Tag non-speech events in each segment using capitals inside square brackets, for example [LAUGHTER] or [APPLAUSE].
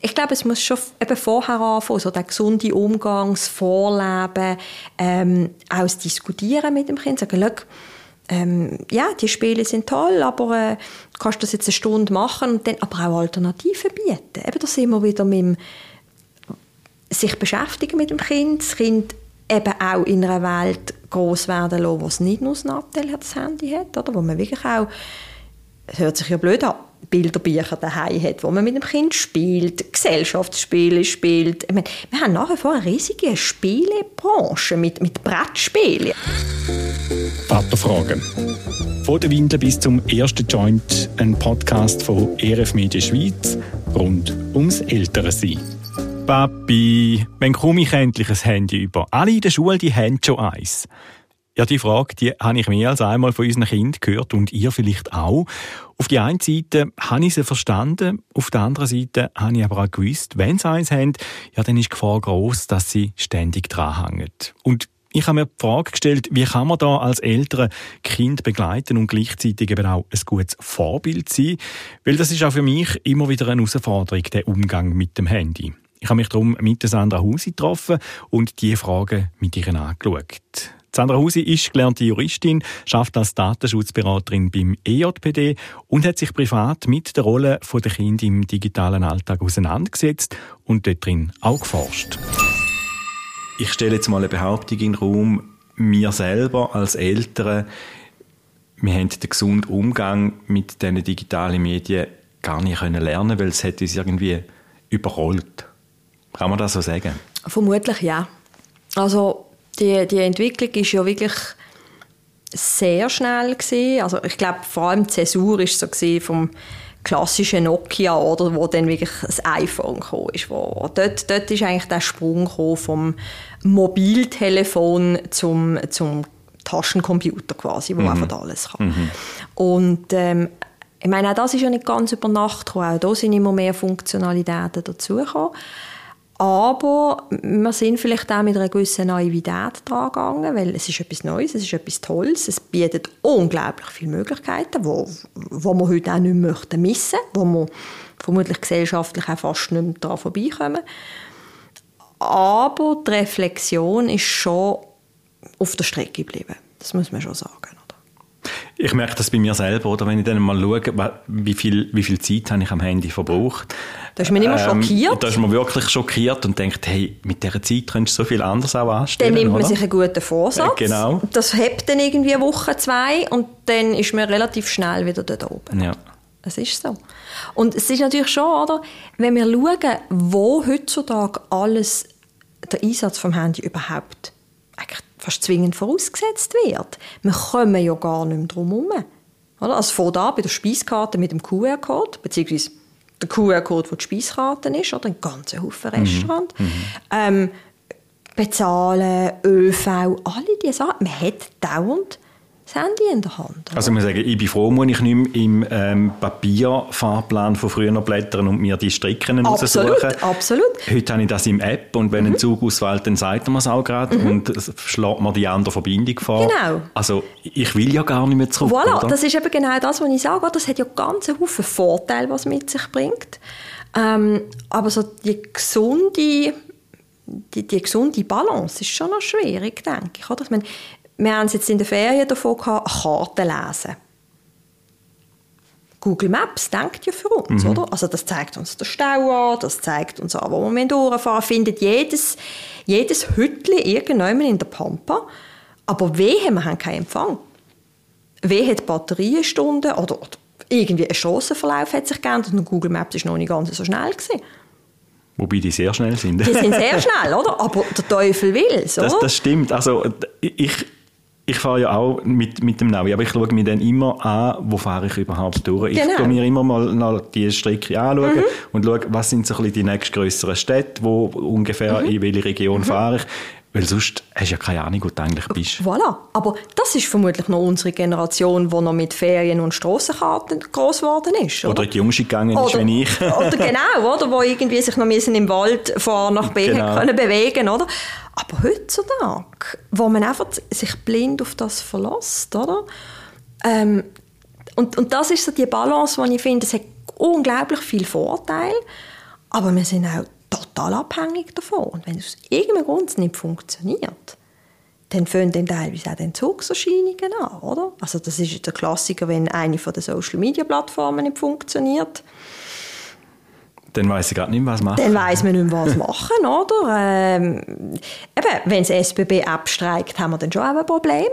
ich glaube, es muss schon eben vorher anfangen, so der gesunde Umgang, das Vorleben, ähm, auch das Diskutieren mit dem Kind, sagen, ähm, ja, die Spiele sind toll, aber äh, du kannst das jetzt eine Stunde machen und dann aber auch Alternativen bieten. Eben, da sind wir wieder mit dem sich beschäftigen mit dem Kind, das Kind eben auch in einer Welt groß werden lassen, wo es nicht nur das Nachteil hat, das Handy hat, oder? wo man wirklich auch, es hört sich ja blöd an, Bilderbücher daheim hat, wo man mit dem Kind spielt, Gesellschaftsspiele spielt. Ich meine, wir haben nach wie vor eine riesige Spielebranche mit, mit Brettspielen. Vaterfragen. Von der Windel bis zum ersten Joint, ein Podcast von ERF Media Schweiz rund ums Ältere-Sein. Papi, wann komme ich endlich ein Handy über? Alle in der Schule, die haben schon eins. Ja, die Frage, die habe ich mehr als einmal von unseren Kindern gehört und ihr vielleicht auch. Auf die einen Seite habe ich sie verstanden, auf der anderen Seite habe ich aber auch gewusst, wenn sie eins haben, ja, dann ist die Gefahr groß, dass sie ständig dranhängen. Und ich habe mir die Frage gestellt, wie kann man da als Eltern Kind begleiten und gleichzeitig eben auch ein gutes Vorbild sein? Weil das ist auch für mich immer wieder eine Herausforderung, der Umgang mit dem Handy. Ich habe mich darum mit Sandra Husi getroffen und diese Fragen mit ihr angeschaut. Sandra Husi ist gelernte Juristin, schafft als Datenschutzberaterin beim EJPD und hat sich privat mit der Rolle der Kinder im digitalen Alltag auseinandergesetzt und dort drin auch geforscht. Ich stelle jetzt mal eine Behauptung in den Raum, wir selber als Eltern, wir haben den gesunden Umgang mit diesen digitalen Medien gar nicht lernen weil es hat uns irgendwie überrollt. Kann man das so sagen? Vermutlich ja. Also die, die Entwicklung ist ja wirklich sehr schnell gewesen. Also ich glaube vor allem die Zäsur ist so vom klassischen Nokia oder wo dann wirklich das iPhone kam ist. Wo, dort, dort ist eigentlich der Sprung vom Mobiltelefon zum, zum Taschencomputer quasi, wo mhm. einfach alles kann. Mhm. Und ähm, ich meine, auch das ist ja nicht ganz über Nacht gekommen. Auch da sind immer mehr Funktionalitäten dazugekommen. Aber wir sind vielleicht auch mit einer gewissen Naivität dran gegangen, weil es ist etwas Neues, es ist etwas Tolles, es bietet unglaublich viele Möglichkeiten, wo, wo wir heute auch nicht möchten missen, wo wir vermutlich gesellschaftlich auch fast nicht mehr daran vorbeikommen. Aber die Reflexion ist schon auf der Strecke geblieben. Das muss man schon sagen. Ich merke das bei mir selber, oder wenn ich dann mal schaue, wie viel, wie viel Zeit habe ich am Handy verbraucht. Da ist man immer ähm, schockiert. Da ist man wirklich schockiert und denkt, hey, mit dieser Zeit könntest du so viel anderes auch anstellen. Dann nimmt man oder? sich einen guten Vorsatz. Äh, genau. Das hebt dann irgendwie eine Woche, zwei und dann ist man relativ schnell wieder dort oben. Ja. Es ist so. Und es ist natürlich schon, oder, wenn wir schauen, wo heutzutage alles der Einsatz vom Handy überhaupt eigentlich fast zwingend vorausgesetzt wird. Wir kommen ja gar nicht mehr drum herum. Also vor da bei der Speiskarte mit dem QR-Code, beziehungsweise der QR-Code, wo die Speiskarte ist, oder ein ganzer Haufen mhm. Restaurant. Mhm. Ähm, bezahlen, ÖV, alle diese Sachen. Man hat dauernd das Handy in der Hand. Oder? Also ich muss sagen, ich bin froh, muss ich nicht mehr im ähm, Papierfahrplan von früher blättern und mir die Strecken absolut, raussuchen. Absolut, Heute habe ich das im App und wenn mhm. ein Zug ausfällt, dann sagt man es auch gerade mhm. und schlägt mir die andere Verbindung vor. Genau. Also ich will ja gar nicht mehr zurück. Voilà, oder? das ist eben genau das, was ich sage. Das hat ja ganz Haufen Vorteile, was es mit sich bringt. Ähm, aber so die gesunde die, die gesunde Balance ist schon noch schwierig, denke ich. Oder? Ich meine, wir haben es jetzt in der Ferien davon gehabt, Karten lesen. Google Maps denkt ja für uns, mhm. oder? Also das zeigt uns den Stau an, das zeigt uns an, wo wir durchfahren, findet jedes, jedes Hütchen irgendwann in der Pampa. Aber wehe, wir haben keinen Empfang. Wehe, die Batteriestunde oder, oder irgendwie ein Strassenverlauf hat sich geändert und Google Maps ist noch nicht ganz so schnell gewesen. Wobei die sehr schnell sind. Die sind sehr [LAUGHS] schnell, oder? Aber der Teufel will es, Das, das stimmt. Also ich ich fahre ja auch mit, mit dem Navi, aber ich schaue mir dann immer an, wo fahre ich überhaupt durch. Genau. Ich schaue mir immer mal die Strecke anschauen mhm. und schaue, was sind so ein bisschen die nächstgrößeren Städte, wo ungefähr mhm. in welche Region mhm. fahre ich. Weil sonst hast du ja keine Ahnung, wo du eigentlich bist. Voilà. Aber das ist vermutlich noch unsere Generation, die noch mit Ferien- und Strassenkarten groß geworden ist. Oder, oder die Jungste gegangen ist, wie ich. oder genau, oder? Wo irgendwie sich noch im Wald von A nach B genau. können bewegen oder? Aber heutzutage, wo man einfach sich blind auf das verlässt, oder? Ähm, und, und das ist so die Balance, die ich finde, es hat unglaublich viel Vorteil, aber wir sind auch total abhängig davon. Und wenn es aus irgendeinem Grund nicht funktioniert, dann fangen dann teilweise auch Entzugserscheinungen an, oder? Also das ist der Klassiker, wenn eine von den Social-Media-Plattformen nicht funktioniert. Dann weiß ich gerade nicht mehr, was machen. Dann weiß man nicht mehr, was machen, oder? Ähm, eben, wenn das SBB abstreikt, haben wir dann schon auch ein Problem.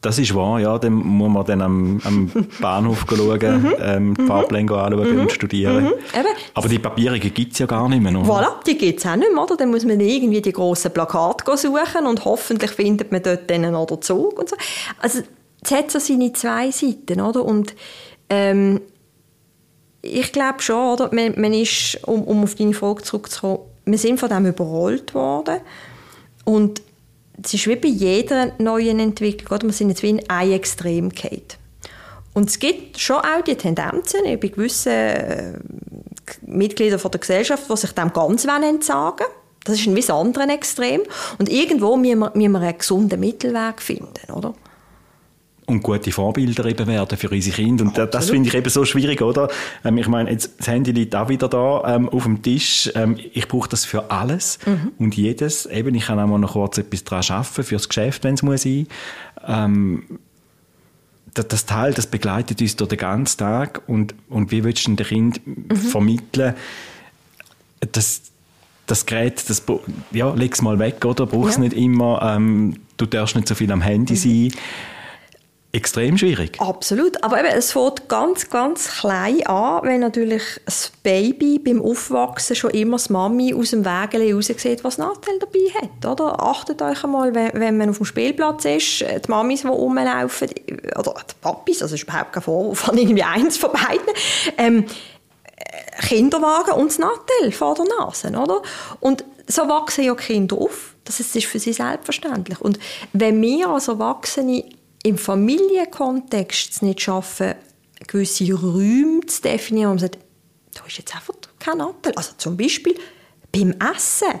Das ist wahr, ja. Dann muss man dann am, am [LAUGHS] Bahnhof schauen, mhm. ähm, die Fahrpläne anschauen mhm. und studieren. Mhm. Aber die Papiere gibt es ja gar nicht mehr. Oder? Voilà, die gibt es auch nicht mehr. Oder? Dann muss man irgendwie die grossen Plakate suchen und hoffentlich findet man dort dann oder Zug und so. Also es hat so seine zwei Seiten, oder? Und ähm, ich glaube schon, oder? Man, man ist, um, um auf deine Frage zurückzukommen, wir sind von dem überrollt worden und es ist wie bei jeder neuen Entwicklung, oder? wir sind jetzt wie in ein Extrem gehalten. Und es gibt schon auch die Tendenzen bei gewissen äh, Mitgliedern von der Gesellschaft, die sich dem ganz entsagen. Das ist ein bisschen anderes Extrem. Und irgendwo müssen wir, müssen wir einen gesunden Mittelweg finden, oder? Und gute Vorbilder eben werden für unsere Kinder. Und Absolut. das finde ich eben so schwierig, oder? Ähm, ich meine, jetzt, das Handy liegt auch wieder da ähm, auf dem Tisch. Ähm, ich brauche das für alles mhm. und jedes. Eben, ich kann auch mal noch kurz etwas daran arbeiten, fürs Geschäft, wenn es muss sein. Ähm, das, das Teil, das begleitet uns durch den ganzen Tag und, und wie willst du dem Kind mhm. vermitteln, dass das Gerät, das, ja, leg es mal weg, oder? Brauchst ja. nicht immer, ähm, du darfst nicht so viel am Handy mhm. sein extrem schwierig. Absolut, aber eben, es fängt ganz, ganz klein an, wenn natürlich das Baby beim Aufwachsen schon immer das Mami aus dem Wägele raus sieht, was Nachteil dabei hat. Oder? Achtet euch einmal, wenn, wenn man auf dem Spielplatz ist, die Mamis, die rumlaufen, oder die Papis, also ist überhaupt kein Vorwurf von [LAUGHS] irgendwie eins von beiden, ähm, Kinderwagen und das Nattel vor der Nase, oder? Und so wachsen ja Kinder auf. Das ist für sie selbstverständlich. Und wenn wir als Erwachsene im Familienkontext es nicht schaffen, gewisse Räume zu definieren, wo man sagt, da ist jetzt einfach kein Nattel. Also zum Beispiel beim Essen.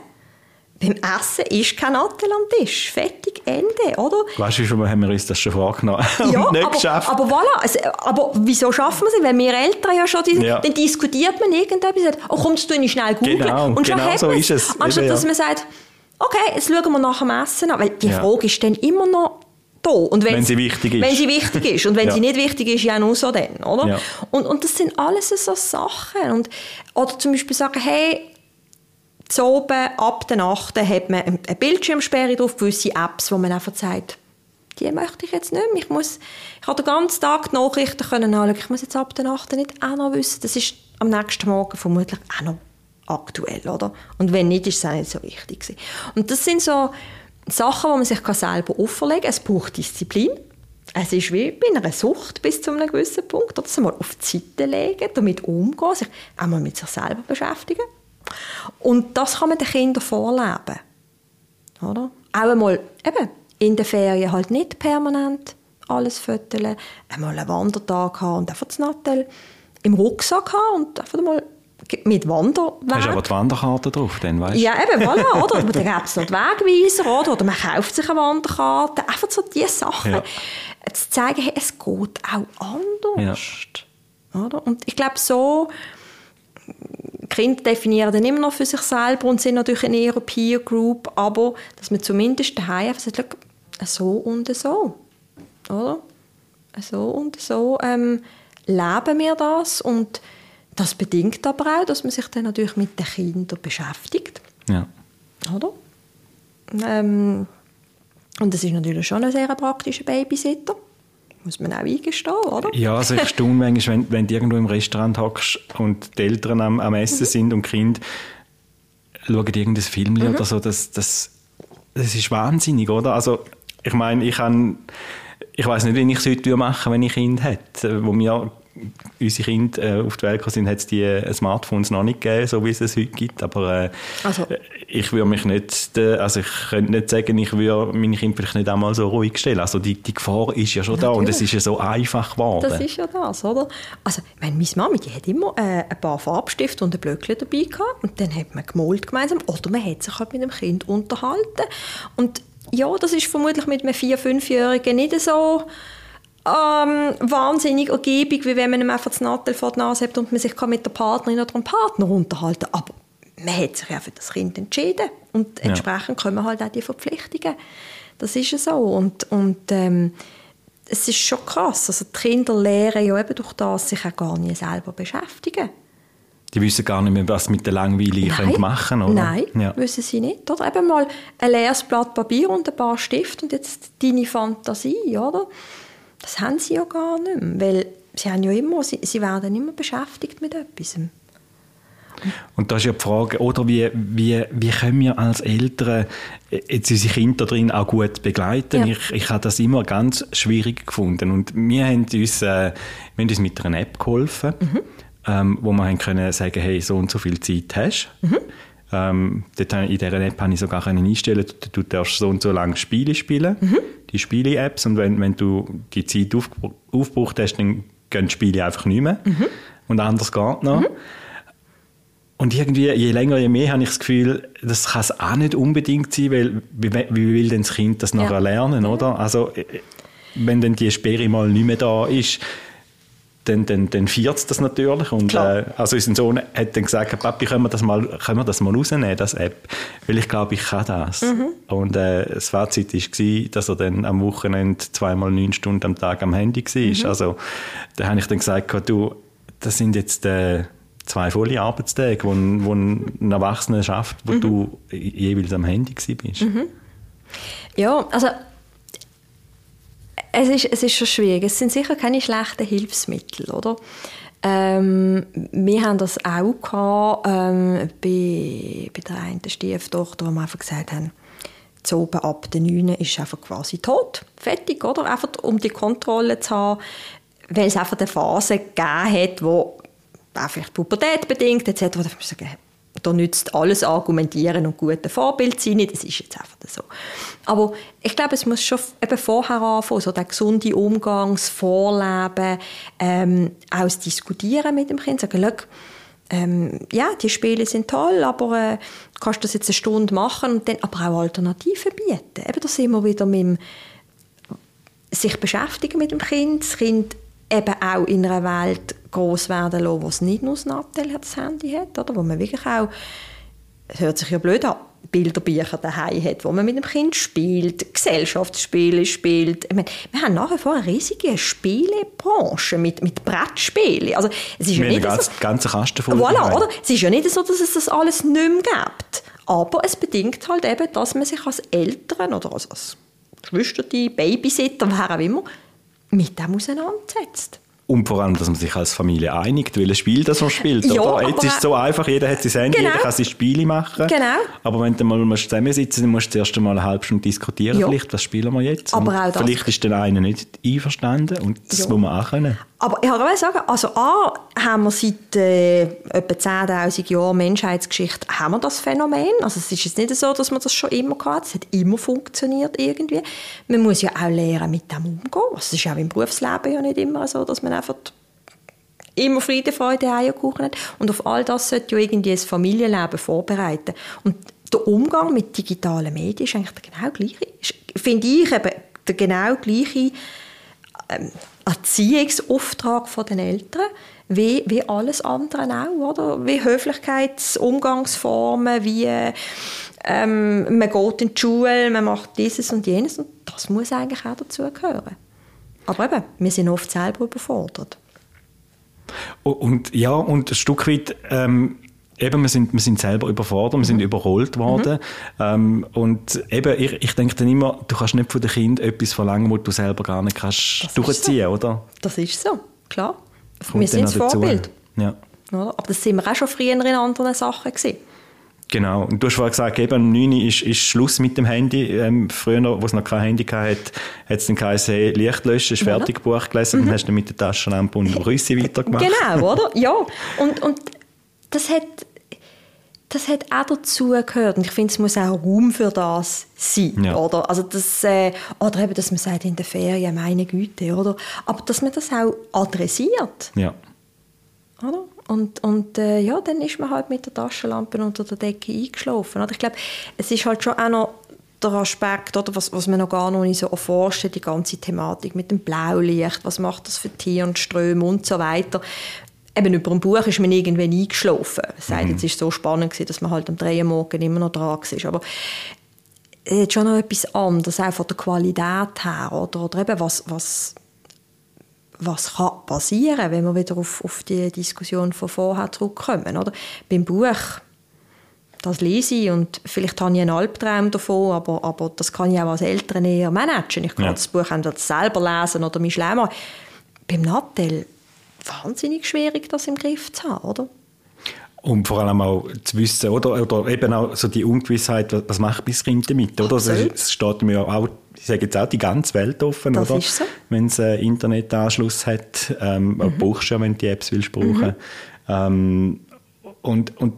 Beim Essen ist kein Nattel am Tisch. Fertig, Ende, oder? Weißt du, schon haben wir uns das schon vorgenommen [LAUGHS] ja, und nicht aber, geschafft. Aber voilà, also, aber wieso schaffen wir es? Wenn wir Eltern ja schon, die, ja. dann diskutiert man irgendetwas, sagt, oh komm, du nicht schnell googeln. Genau, und schon genau so ist es. Anstatt, dass man sagt, okay, jetzt schauen wir nach dem Essen an. Weil die ja. Frage ist dann immer noch, da. Und wenn sie wichtig ist. Wenn sie wichtig ist. Und wenn ja. sie nicht wichtig ist, ja nur so dann, oder? Ja. Und, und das sind alles so Sachen. Und, oder zum Beispiel sagen, hey, zu oben, ab der Nacht hat man eine Bildschirmsperre drauf, gewisse Apps, wo man einfach sagt, die möchte ich jetzt nicht mehr. Ich, muss, ich habe den ganzen Tag die Nachrichten können anschauen. Ich muss jetzt ab der Nacht nicht auch noch wissen. Das ist am nächsten Morgen vermutlich auch noch aktuell, oder? Und wenn nicht, ist es auch nicht so wichtig. Und das sind so Sachen, die man sich selber auferlegen kann. Es braucht Disziplin. Es ist wie bei einer Sucht bis zu einem gewissen Punkt. Das mal auf die Seite legen, damit umgehen, sich einmal mit sich selber beschäftigen. Und das kann man den Kindern vorleben. Oder? Auch einmal eben, in den Ferien halt nicht permanent alles föteln, einmal einen Wandertag haben und einfach das Nattel im Rucksack haben und einfach mal mit Wanderweg. Hast du aber die Wanderkarte drauf, dann, weißt Ja, eben, voilà, oder? Dann gibt es noch die Wegweiser, oder? Oder man kauft sich eine Wanderkarte. Einfach so diese Sachen. Ja. Zu zeigen, hey, es geht auch anders. Ja. Oder? Und ich glaube, so... Kinder definieren dann immer noch für sich selber und sind natürlich in ihrer Peer Group, aber dass man zumindest daheim einfach sagt, so und so, oder? So und so ähm, leben wir das und das bedingt aber auch, dass man sich dann natürlich mit den Kindern beschäftigt. Ja. Oder? Ähm, und das ist natürlich schon ein sehr praktischer Babysitter. Muss man auch eingestehen, oder? Ja, also ich staune manchmal, wenn, wenn du irgendwo im Restaurant hockst und die Eltern am, am Essen mhm. sind und die Kinder schauen irgendein Film mhm. oder so, das, das, das ist wahnsinnig, oder? Also ich meine, ich kann ich weiß nicht, wie ich es heute machen würde, wenn ich Kinder hätte, wo mir unsere Kinder äh, auf die Welt sind, hat es die äh, Smartphones noch nicht gegeben, so wie es es heute gibt. Aber äh, also. ich würde mich nicht, äh, also ich könnte nicht sagen, ich würde meine Kinder vielleicht nicht einmal so ruhig stellen. Also die, die Gefahr ist ja schon Natürlich. da und es ist ja so einfach geworden. Das ist ja das, oder? Also, ich meine, meine Mami, die hat immer äh, ein paar Farbstifte und ein Blöckchen dabei gehabt und dann hat man gemalt gemeinsam oder man hat sich halt mit dem Kind unterhalten und ja, das ist vermutlich mit einem vier-, fünfjährigen nicht so ähm, wahnsinnig ergiebig, wie wenn man ihm einfach das Nattel vor die Nase hat und man sich mit der Partnerin oder dem Partner unterhalten kann. Aber man hat sich ja für das Kind entschieden und entsprechend ja. kommen halt auch die Verpflichtungen. Das ist ja so. Und, und ähm, es ist schon krass. Also die Kinder lernen ja eben durch das sich auch gar nicht selber beschäftigen. Die wissen gar nicht mehr, was mit der Langweiligen machen oder? Nein, ja. wissen sie nicht. Oder eben mal ein leeres Blatt Papier und ein paar Stifte und jetzt deine Fantasie, oder? Das haben sie ja gar nicht mehr, weil sie haben ja immer, sie, sie werden immer beschäftigt mit etwas. Und da ist ja die Frage, oder wie, wie, wie können wir als Eltern jetzt unsere Kinder darin auch gut begleiten? Ja. Ich, ich habe das immer ganz schwierig gefunden. Und wir haben uns, äh, wir haben uns mit einer App geholfen, mhm. ähm, wo wir haben können sagen, hey, so und so viel Zeit hast mhm. Ähm, dort, in dieser App habe ich sogar einstellen du, du darfst so und so lange Spiele spielen, mhm. die Spiele-Apps. Und wenn, wenn du die Zeit auf, aufgebraucht hast, dann gehen die Spiele einfach nicht mehr. Mhm. Und anders geht noch. Mhm. Und irgendwie, je länger, je mehr habe ich das Gefühl, das kann es auch nicht unbedingt sein, weil wie, wie will denn das Kind das nachher ja. lernen, oder? Also, äh, wenn dann die Sperre mal nicht mehr da ist, dann, dann, dann feiert es das natürlich. Und, äh, also unser Sohn hat dann gesagt, Papi, können wir das mal, können wir das mal rausnehmen, das App? Weil ich glaube, ich kann das. Mhm. Und äh, das Fazit war, dass er dann am Wochenende zweimal neun Stunden am Tag am Handy war. Mhm. Also da habe ich dann gesagt, du, das sind jetzt... Äh, zwei volle Arbeitstage, wo, wo ein Erwachsener schafft, wo mhm. du jeweils am Handy bist. Mhm. Ja, also es ist, es ist schon schwierig. Es sind sicher keine schlechten Hilfsmittel, oder? Ähm, wir haben das auch gehabt, ähm, bei, bei der einen Stieftochter, wo wir einfach gesagt haben, so oben ab der 9 ist einfach quasi tot, fertig, oder? Einfach um die Kontrolle zu haben, weil es einfach eine Phase gegeben hat, wo auch vielleicht Pubertät bedingt etc. Da, sagen, da nützt alles argumentieren und gute Vorbild sein Das ist jetzt einfach so. Aber ich glaube, es muss schon eben vorher anfangen, so der gesunde Umgang, das Vorleben, ähm, auch das Diskutieren mit dem Kind. Sagen, ähm, ja, die Spiele sind toll, aber äh, du kannst das jetzt eine Stunde machen und dann aber auch Alternativen bieten. Eben, da sind wir wieder mit dem sich beschäftigen mit dem Kind, das Kind eben auch in einer Welt groß werden lassen, wo es nicht nur das Nattel das Handy hat, oder? wo man wirklich auch, es hört sich ja blöd an, Bilderbücher daheim hat, wo man mit dem Kind spielt, Gesellschaftsspiele spielt. Ich meine, wir haben nach wie vor eine riesige Spielebranche mit, mit Brettspielen. Also, es ist ja nicht ganz, so, ganze Kasten voll. Voilà, oder? Es ist ja nicht so, dass es das alles nicht mehr gibt. Aber es bedingt halt eben, dass man sich als Eltern oder als, als Geschwister, Babysitter, wer auch immer, mit dem auseinandersetzt. Und vor allem, dass man sich als Familie einigt, welches Spiel das man spielt. Ja, oder? Jetzt ist es so einfach, jeder hat sein Handy, genau. jeder kann seine Spiele machen. Genau. Aber wenn du mal zusammensitzen dann musst du zuerst einmal eine halbe Stunde diskutieren, ja. vielleicht, was spielen wir jetzt? Aber auch das. Vielleicht ist der eine nicht einverstanden und das ja. muss man auch können. Aber ich kann sagen, also A, haben wir seit äh, etwa 10'000 Jahren Menschheitsgeschichte haben wir das Phänomen. Also es ist jetzt nicht so, dass man das schon immer hat. Es hat immer funktioniert irgendwie. Man muss ja auch lernen, mit dem umzugehen. Also es ist auch im Berufsleben ja nicht immer so, dass man einfach immer Friede, Freude, Eierkuchen hat. Und auf all das sollte ja irgendwie das Familienleben vorbereiten. Und der Umgang mit digitalen Medien ist eigentlich der genau gleiche. Finde ich eben der genau gleiche ähm, Erziehungsauftrag der Eltern, wie, wie alles andere auch, oder? Wie Höflichkeitsumgangsformen, wie ähm, man geht in die Schule, man macht dieses und jenes und das muss eigentlich auch dazugehören. Aber eben, wir sind oft selber überfordert. Und ja, und ein Stück weit ähm, eben, wir sind, wir sind selber überfordert, wir sind mhm. überholt worden. Mhm. Ähm, und eben, ich, ich denke dann immer, du kannst nicht von dem Kind etwas verlangen, was du selber gar nicht kannst das durchziehen, so. oder? Das ist so, klar. wir sind das Vorbild. Ja. Aber das sind wir auch schon früher in anderen Sachen gewesen. Genau. Und du hast vorhin gesagt, eben, um 9 Uhr ist, ist Schluss mit dem Handy. Ähm, früher, wo es noch kein Handy hatte, hat es dann geheißen, hey, Licht löschen, ist fertig. Buch gelesen, mhm. dann hast du mit der Taschenlampe und dem [LAUGHS] Rüssi weitergemacht. Genau, oder? Ja. Und, und das hat das hat auch dazu gehört. Und ich finde, es muss auch Raum für das sein. Ja. Oder? Also das, äh, oder eben, dass man sagt in der Ferien, meine Güte. Oder? Aber dass man das auch adressiert. Ja. Oder? Und, und äh, ja, dann ist man halt mit der Taschenlampe unter der Decke eingeschlafen. Oder? Ich glaube, es ist halt schon auch noch der Aspekt, oder, was, was man noch gar noch nicht so erforscht die ganze Thematik mit dem Blaulicht, was macht das für Tiere und Ströme und so weiter. Eben über ein Buch ist man irgendwann eingeschlafen. Es sei mhm. es ist so spannend gewesen, dass man halt am 3 Uhr morgen immer noch dran war. Aber es ist schon noch etwas anderes, auch von der Qualität her. Oder, oder eben was, was, was kann passieren, wenn wir wieder auf, auf die Diskussion von vorher zurückkommen. Oder? Beim Buch das lese ich und vielleicht habe ich einen Albtraum davon, aber, aber das kann ich auch als Eltern eher managen. Ich kann ja. das Buch entweder selber lesen oder mich schlau machen. Beim Nattel wahnsinnig schwierig, das im Griff zu haben, oder? Und vor allem auch zu wissen, oder, oder eben auch so die Ungewissheit, was macht das Kind damit, oder? Es steht mir auch, ich sage jetzt auch, die ganze Welt offen, das oder? So. Wenn es einen Internetanschluss hat, ähm, mhm. brauchst du ja, wenn du die Apps willst brauchen. Mhm. Ähm, und, und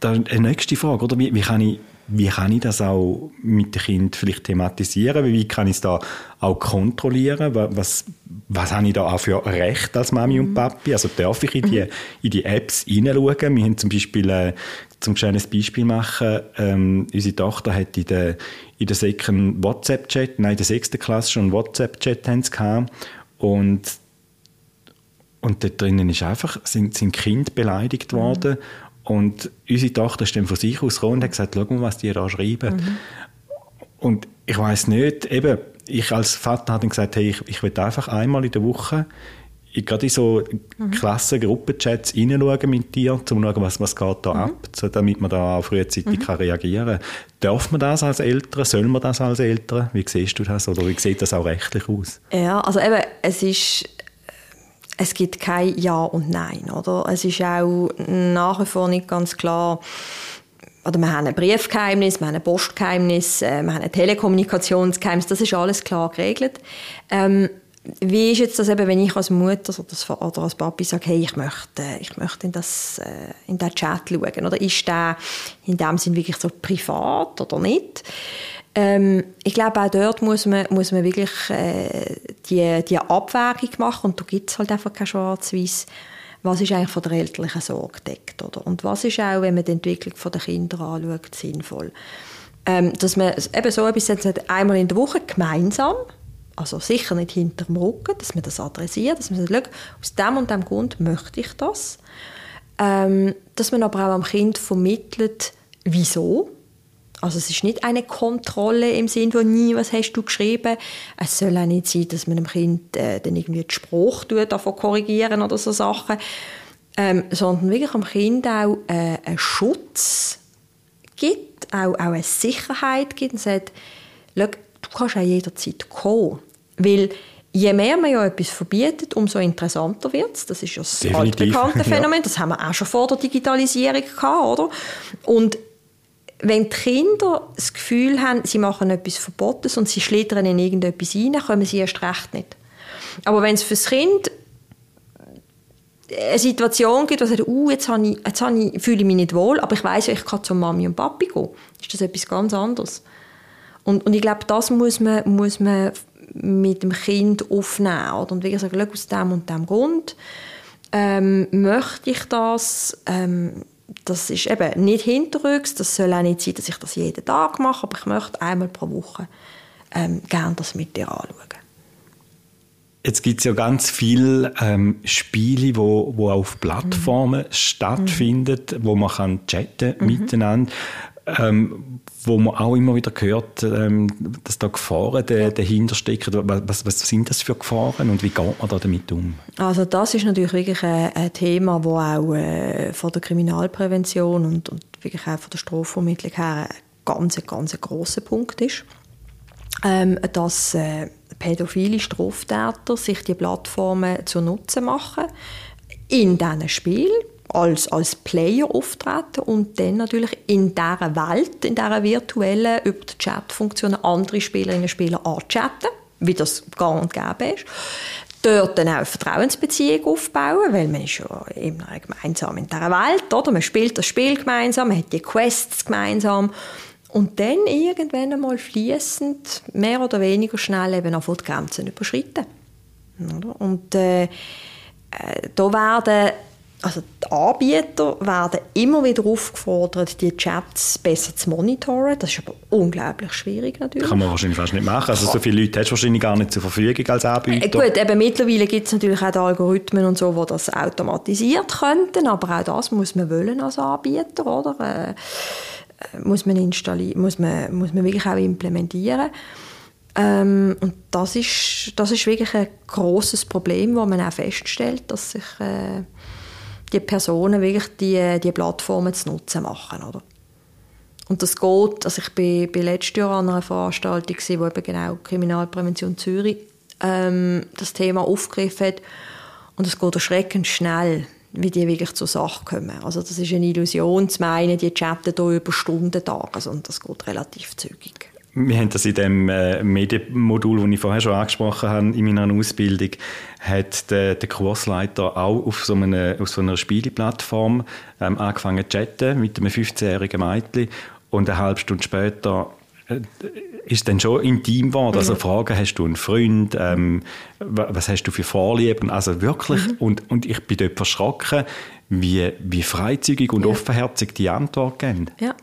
dann eine nächste Frage, oder? Wie, wie, kann ich, wie kann ich das auch mit dem Kind vielleicht thematisieren? Wie kann ich es da auch kontrollieren? Was, was habe ich da auch für Recht als Mami und mhm. Papi? Also darf ich in die, mhm. in die Apps hineinschauen? Wir haben zum Beispiel, äh, zum kleines Beispiel machen, ähm, unsere Tochter hat in der, in der sechsten WhatsApp-Chat, nein, in der sechsten Klasse schon einen WhatsApp-Chat und und dort drinnen ist einfach, sind, sind Kinder beleidigt worden mhm. Und unsere Tochter ist dann von sich aus gekommen und hat gesagt, schau mal, was die da schreiben. Mhm. Und ich weiß nicht, eben, ich als Vater habe dann gesagt, hey, ich, ich will einfach einmal in der Woche ich gerade in so mhm. Klassen, Gruppenchats reinschauen mit dir, um zu schauen, was, was geht da mhm. ab, so, damit man da auch frühzeitig mhm. kann reagieren kann. Darf man das als Eltern? Soll man das als Eltern? Wie siehst du das? Oder wie sieht das auch rechtlich aus? Ja, also eben, es ist es gibt kein Ja und Nein, oder? Es ist auch nach wie vor nicht ganz klar, oder wir haben ein Briefgeheimnis, wir haben ein Postgeheimnis, äh, wir haben ein Telekommunikationsgeheimnis, das ist alles klar geregelt. Ähm, wie ist jetzt das eben, wenn ich als Mutter oder als Papi sage, hey, ich möchte, ich möchte in, das, äh, in den Chat schauen, oder ist der in dem Sinn wirklich so privat oder nicht? Ähm, ich glaube, auch dort muss man, muss man wirklich äh, die, die Abwägung machen und da gibt es halt einfach kein Schwarz-Weiß. Was ist eigentlich von der elterlichen Sorge gedeckt? Oder? Und was ist auch, wenn man die Entwicklung der Kinder anschaut, sinnvoll? Ähm, dass man eben so etwas einmal in der Woche gemeinsam, also sicher nicht hinter dem Rücken, dass man das adressiert, dass man sagt, aus dem und dem Grund möchte ich das. Ähm, dass man aber auch am Kind vermittelt, wieso also es ist nicht eine Kontrolle im Sinn von nie, was hast du geschrieben. Es soll auch nicht sein, dass man dem Kind äh, dann irgendwie den Spruch tut, davon korrigieren oder so Sachen, ähm, sondern wirklich am Kind auch äh, einen Schutz gibt, auch, auch eine Sicherheit gibt und sagt, du kannst auch jederzeit kommen. Weil je mehr man ja etwas verbietet, umso interessanter wird es. Das ist ja das altbekannte [LAUGHS] Phänomen. Ja. Das haben wir auch schon vor der Digitalisierung gehabt, oder? Und wenn die Kinder das Gefühl haben, sie machen etwas Verbotenes und sie schlittern in irgendetwas rein, kommen sie erst recht nicht. Aber wenn es für das Kind eine Situation gibt, wo sie sagt, uh, jetzt, habe ich, jetzt habe ich, fühle ich mich nicht wohl, aber ich weiß, ich kann zu Mami und Papi gehen, ist das etwas ganz anderes. Und, und ich glaube, das muss man, muss man mit dem Kind aufnehmen. Oder? Und wirklich sagen, aus dem und dem Grund ähm, möchte ich das, ähm, das ist eben nicht hinterrücks, das soll auch nicht sein, dass ich das jeden Tag mache, aber ich möchte einmal pro Woche ähm, gerne das mit dir anschauen. Jetzt gibt es ja ganz viele ähm, Spiele, wo, wo auf Plattformen mhm. stattfinden, wo man kann chatten mhm. miteinander. Ähm, wo man auch immer wieder hört, ähm, dass da Gefahren dahinter stecken. Was, was, sind das für Gefahren und wie geht man da damit um? Also das ist natürlich wirklich ein, ein Thema, das auch äh, von der Kriminalprävention und, und wirklich auch von der Strafvermittlung her ein ganz, ganz grosser Punkt ist. Ähm, dass äh, pädophile Straftäter sich die Plattformen zu Nutzen machen in diesen Spielen als, als Player auftreten und dann natürlich in dieser Welt, in dieser virtuellen, über die Chatfunktionen andere Spielerinnen und Spieler anchatten, wie das gang und gäbe ist. Dort dann auch eine Vertrauensbeziehung aufbauen, weil man ist ja immer gemeinsam in dieser Welt, oder? Man spielt das Spiel gemeinsam, man hat die Quests gemeinsam und dann irgendwann einmal fließend, mehr oder weniger schnell eben auch die Grenzen überschritten. Oder? Und äh, äh, da werden also die Anbieter werden immer wieder aufgefordert, die Chats besser zu monitoren. Das ist aber unglaublich schwierig natürlich. Kann man wahrscheinlich fast nicht machen. Also so viele Leute hast du wahrscheinlich gar nicht zur Verfügung als Anbieter. Äh, gut, eben mittlerweile gibt es natürlich auch Algorithmen und so, die das automatisiert könnten, aber auch das muss man wollen als Anbieter, oder? Äh, äh muss man installieren, muss man, muss man wirklich auch implementieren. Ähm, und das ist, das ist wirklich ein großes Problem, wo man auch feststellt, dass sich äh, die Personen wirklich die, die Plattformen zu nutzen machen, oder? Und das geht, also ich bin, bin letztes Jahr an einer Veranstaltung gewesen, wo eben genau Kriminalprävention Zürich ähm, das Thema aufgegriffen hat und es geht erschreckend schnell, wie die wirklich zur Sache kommen. Also das ist eine Illusion zu meinen, die chatten hier über Stunden Tage, also, und das geht relativ zügig. Wir haben das in dem äh, Medienmodul, das ich vorher schon angesprochen habe, in meiner Ausbildung, hat der, der Kursleiter auch auf so einer, auf so einer Spieleplattform ähm, angefangen zu chatten mit einem 15-jährigen Mädchen und eine halbe Stunde später äh, ist dann schon intim geworden. Also mhm. Fragen, hast du einen Freund, ähm, was hast du für Vorlieben? Also wirklich, mhm. und, und ich bin dort verschrocken, wie, wie freizügig und ja. offenherzig die Antwort geben. Ja.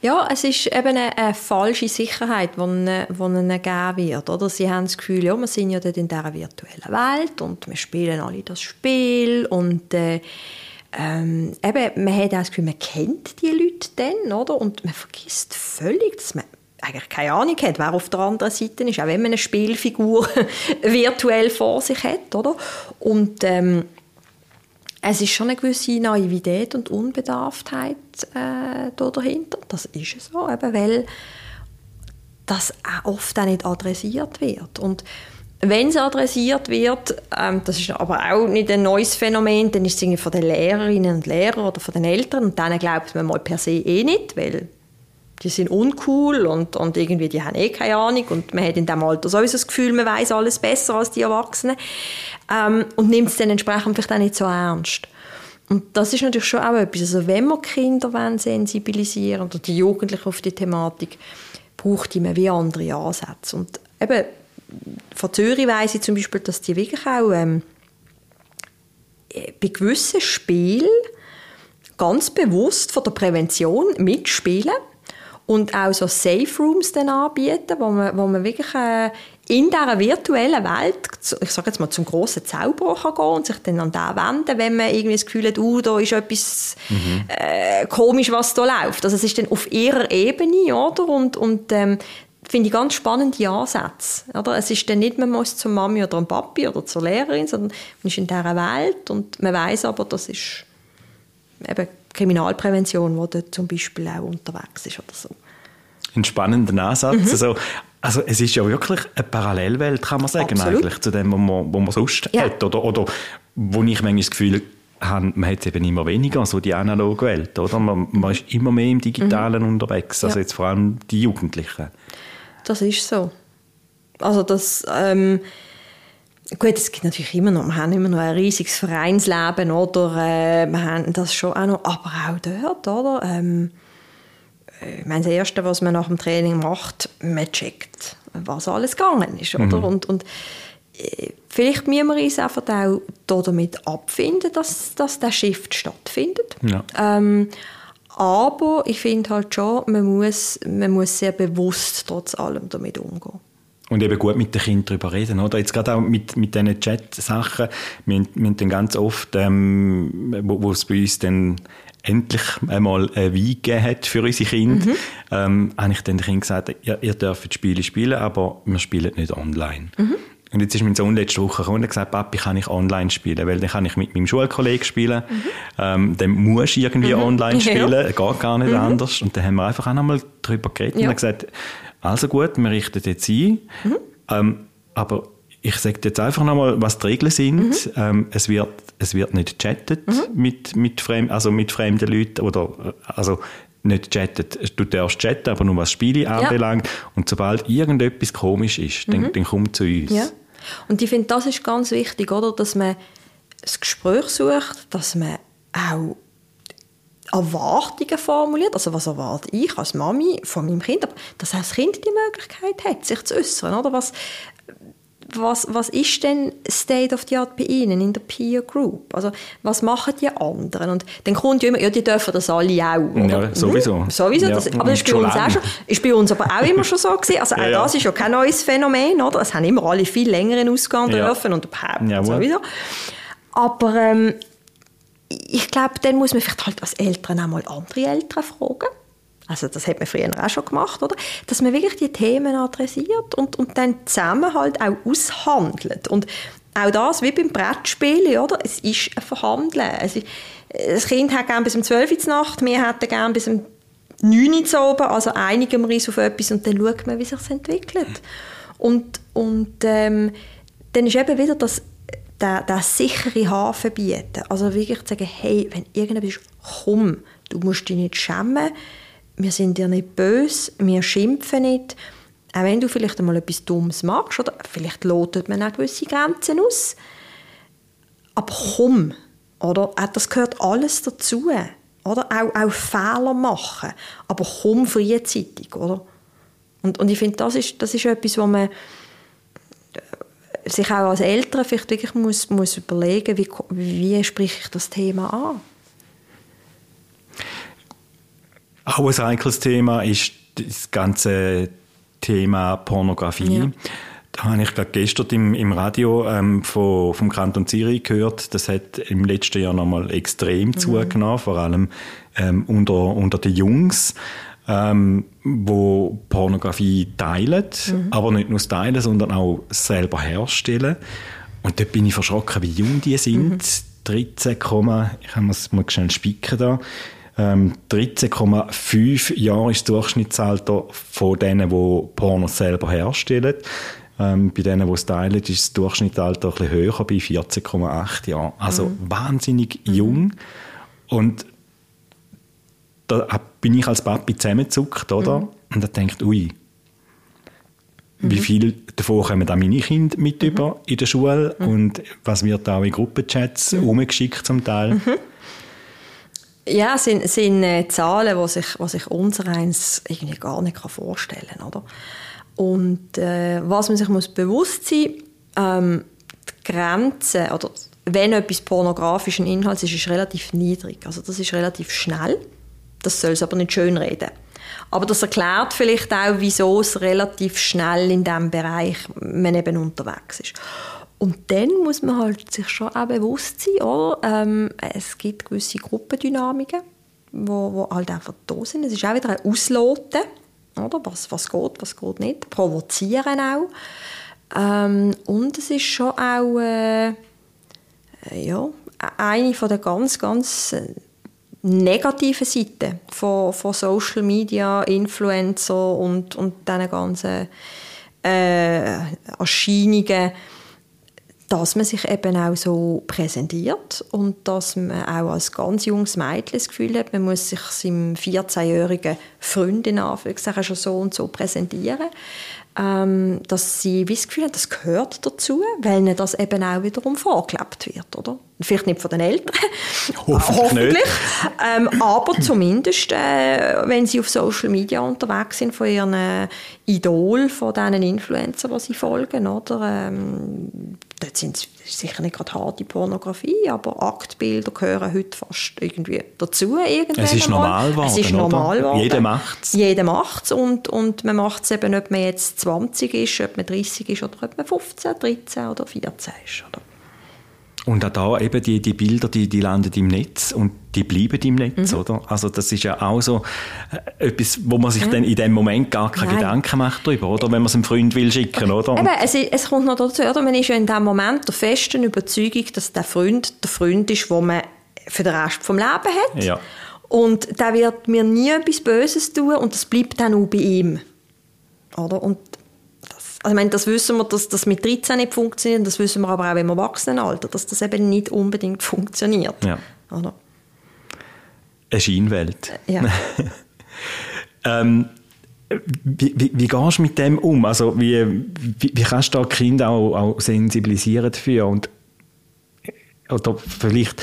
Ja, es ist eben eine, eine falsche Sicherheit, die ihnen, gegeben wird. Oder? Sie haben das Gefühl, ja, wir sind ja dort in dieser virtuellen Welt und wir spielen alle das Spiel und äh, ähm, eben, man hat auch das Gefühl, man kennt die Leute dann, oder? Und man vergisst völlig, dass man eigentlich keine Ahnung hat, wer auf der anderen Seite ist, auch wenn man eine Spielfigur [LAUGHS] virtuell vor sich hat, oder? Und ähm, es ist schon eine gewisse Naivität und Unbedarftheit äh, da dahinter. Das ist so, eben, weil das auch oft auch nicht adressiert wird. Und wenn es adressiert wird, ähm, das ist aber auch nicht ein neues Phänomen, dann ist es irgendwie von den Lehrerinnen und Lehrern oder von den Eltern und denen glaubt man mal per se eh nicht, weil die sind uncool und, und irgendwie die haben eh keine Ahnung und man hat in diesem Alter sowieso das Gefühl, man weiß alles besser als die Erwachsenen ähm, und nimmt es dann entsprechend vielleicht auch nicht so ernst. Und das ist natürlich schon auch etwas, also wenn wir Kinder wollen, sensibilisieren oder die Jugendlichen auf die Thematik, braucht man wie andere Ansätze. Und eben, von Zürich weiss ich zum Beispiel, dass die wirklich auch ähm, bei gewissen Spielen ganz bewusst von der Prävention mitspielen und auch so Safe Rooms dann anbieten, wo man, wo man wirklich äh, in dieser virtuellen Welt, ich sage jetzt mal, zum grossen Zauberer kann gehen und sich dann an den wenden, wenn man irgendwie das Gefühl hat, uh, da ist etwas mhm. äh, komisch, was da läuft. Also es ist dann auf ihrer Ebene, oder? Und, und ähm, finde ich ganz spannende Ansätze. Oder? Es ist dann nicht, man muss zur Mami oder zum Papi oder zur Lehrerin, sondern man ist in dieser Welt und man weiß aber, das ist eben Kriminalprävention, die dort zum Beispiel auch unterwegs ist oder so. Ein spannender Ansatz. Mhm. Also, also es ist ja wirklich eine Parallelwelt, kann man sagen, Absolut. eigentlich, zu dem, was man, was man sonst ja. hat. Oder, oder wo ich manchmal das Gefühl habe, man hat es eben immer weniger, so die analoge Welt. Oder? Man, man ist immer mehr im Digitalen mhm. unterwegs, also ja. jetzt vor allem die Jugendlichen. Das ist so. Also das... Ähm, Gut, es gibt natürlich immer noch, wir haben immer noch ein riesiges Vereinsleben, oder? Äh, wir haben das schon auch noch, aber auch dort, oder? Ähm, äh, ich meine, das Erste, was man nach dem Training macht, man checkt, was alles gegangen ist, oder? Mhm. Und, und äh, vielleicht müssen wir uns einfach auch damit abfinden, dass, dass der Shift stattfindet. Ja. Ähm, aber ich finde halt schon, man muss, man muss sehr bewusst trotz allem damit umgehen. Und eben gut mit den Kindern darüber reden, oder? Jetzt gerade auch mit, mit diesen Chat-Sachen. Wir, wir haben dann ganz oft, ähm, wo, wo es bei uns dann endlich einmal ein Wein gegeben hat für unsere Kinder, mhm. ähm, habe ich dann den Kindern gesagt, ihr, ihr dürft Spiele spielen, aber wir spielen nicht online. Mhm. Und jetzt ist mein Sohn letzte Woche gekommen und gesagt, Papi, kann ich online spielen? Weil dann kann ich mit meinem Schulkollegen spielen. Mhm. Ähm, dann muss ich irgendwie mhm. online [LAUGHS] spielen. Ja. Geht gar nicht mhm. anders. Und dann haben wir einfach auch nochmal darüber geredet ja. und gesagt, also gut, wir richten jetzt ein, mhm. ähm, aber ich sage jetzt einfach nochmal, was die Regeln sind. Mhm. Ähm, es, wird, es wird nicht chattet mhm. mit, mit, fremd, also mit fremden Leuten oder äh, also nicht chattet. Du darfst chatten, aber nur was Spiele ja. anbelangt. Und sobald irgendetwas komisch ist, mhm. dann, dann komm zu uns. Ja. Und ich finde, das ist ganz wichtig, oder? dass man das Gespräch sucht, dass man auch Erwartungen formuliert, also was erwarte ich als Mami von meinem Kind, aber dass auch das Kind die Möglichkeit hat, sich zu äußern, oder was was, was ist denn State of the Art bei Ihnen in der Peer Group? Also, was machen die anderen? Und dann kommt ja immer, ja, die dürfen das alle auch. Oder? Ja, sowieso. Mhm, sowieso. Ja, das, aber das ist bei uns auch schon, ist bei uns aber auch immer schon so gewesen. Also, [LAUGHS] auch ja, das ist ja kein neues Phänomen, oder? Es haben immer alle viel länger in Ausgang dürfen und überhaupt ja, sowieso. Aber, ähm, ich glaube, dann muss man vielleicht halt als Eltern auch mal andere Eltern fragen also das hat man früher auch schon gemacht, oder? Dass man wirklich die Themen adressiert und, und dann zusammen halt auch aushandelt. Und auch das, wie beim Brettspielen, oder? Es ist ein Verhandeln. Also, das Kind hat gerne bis um 12 Uhr Nacht, wir hätten gerne bis um 9 Uhr oben, also einigen wir uns auf etwas und dann schaut man, wie sich entwickelt. Und, und ähm, dann ist eben wieder das, der, der sichere Hafen bieten. Also wirklich zu sagen, hey, wenn irgendetwas ist, komm, du musst dich nicht schämen, wir sind dir nicht böse, wir schimpfen nicht. Auch wenn du vielleicht einmal etwas Dummes machst, oder vielleicht lotet man auch gewisse Grenzen aus. Aber komm, oder? Das gehört alles dazu. Oder? Auch, auch Fehler machen. Aber komm frühzeitig, oder? Und, und ich finde, das ist, das ist etwas, wo man sich auch als Eltern vielleicht wirklich muss, muss überlegen, wie, wie spreche ich das Thema an. Auch ein heikles Thema ist das ganze Thema Pornografie. Ja. Da habe ich gerade gestern im, im Radio ähm, von, vom Kanton Zürich gehört, das hat im letzten Jahr nochmal extrem mhm. zugenommen, vor allem ähm, unter, unter den Jungs, ähm, wo Pornografie teilen, mhm. aber nicht nur teilen, sondern auch selber herstellen. Und dort bin ich verschrocken, wie jung die sind. Mhm. 13, ich habe es mal schnell spicken da. Ähm, 13,5 Jahre ist das Durchschnittsalter von denen, die Porno selber herstellen. Ähm, bei denen, die es teilen, ist das Durchschnittsalter ein bisschen höher, bei 14,8 Jahren. Also mhm. wahnsinnig mhm. jung. Und da bin ich als Papi zusammengezuckt, oder? Mhm. Und da denkt, ui, wie mhm. viel davon kommen dann meine Kinder mit mhm. über in der Schule mhm. und was wird auch in Gruppenchats mhm. umgeschickt zum Teil. Mhm. Ja, sind, sind äh, Zahlen, die sich, die sich unser eins irgendwie gar nicht vorstellen kann. Oder? Und äh, was man sich muss bewusst sein ähm, die Grenze, oder wenn etwas pornografischen Inhalts ist, ist relativ niedrig. Also das ist relativ schnell. Das soll es aber nicht schön reden. Aber das erklärt vielleicht auch, wieso es relativ schnell in diesem Bereich man eben unterwegs ist. Und dann muss man halt sich schon auch bewusst sein, oder? Ähm, es gibt gewisse Gruppendynamiken, wo, wo halt einfach da sind. Es ist auch wieder ein Ausloten, oder? Was, was geht, was geht nicht. Provozieren auch. Ähm, und es ist schon auch äh, ja, eine von der ganz, ganz negativen Seiten von, von Social Media, Influencer und, und diesen ganzen äh, Erscheinungen, dass man sich eben auch so präsentiert und dass man auch als ganz junges Mädchen das Gefühl hat, man muss sich seinem 14-jährigen Freund in Anführungszeichen schon so und so präsentieren. Ähm, dass sie das Gefühl haben, das gehört dazu, weil ihnen das eben auch wiederum vorgelebt wird, oder? Vielleicht nicht von den Eltern, [LAUGHS] hoffentlich, hoffentlich. Ähm, aber zumindest, äh, wenn sie auf Social Media unterwegs sind, von ihren äh, Idol, von diesen Influencern, die sie folgen, oder? Ähm, dort sind es sicher nicht gerade harte Pornografie, aber Aktbilder gehören heute fast irgendwie dazu. Es ist normal geworden, Es ist normal geworden. Jeder macht es. Jeder macht es und, und man macht es eben, ob man jetzt 20 ist, ob man 30 ist oder ob man 15, 13 oder 14 ist. Oder? Und auch da eben die, die Bilder, die, die landen im Netz und die bleiben im Netz, mhm. oder? Also das ist ja auch so äh, etwas, wo man sich mhm. dann in dem Moment gar keine Nein. Gedanken macht darüber, oder? Wenn man es einem Freund will schicken, oder? Eben, es, es kommt noch dazu, oder? Man ist ja in dem Moment der festen Überzeugung, dass der Freund der Freund ist, wo man für den Rest vom Leben hat. Ja. Und der wird mir nie etwas Böses tun und das bleibt dann auch bei ihm. Oder? Und also ich meine, das wissen wir, dass das mit 13 nicht funktioniert, das wissen wir aber auch im Erwachsenenalter, dass das eben nicht unbedingt funktioniert. Ja. Oder? Eine Scheinwelt. Ja. [LAUGHS] ähm, wie, wie, wie, gehst du mit dem um? Also wie, wie, wie kannst du da Kinder auch, auch sensibilisieren dafür? Und, oder vielleicht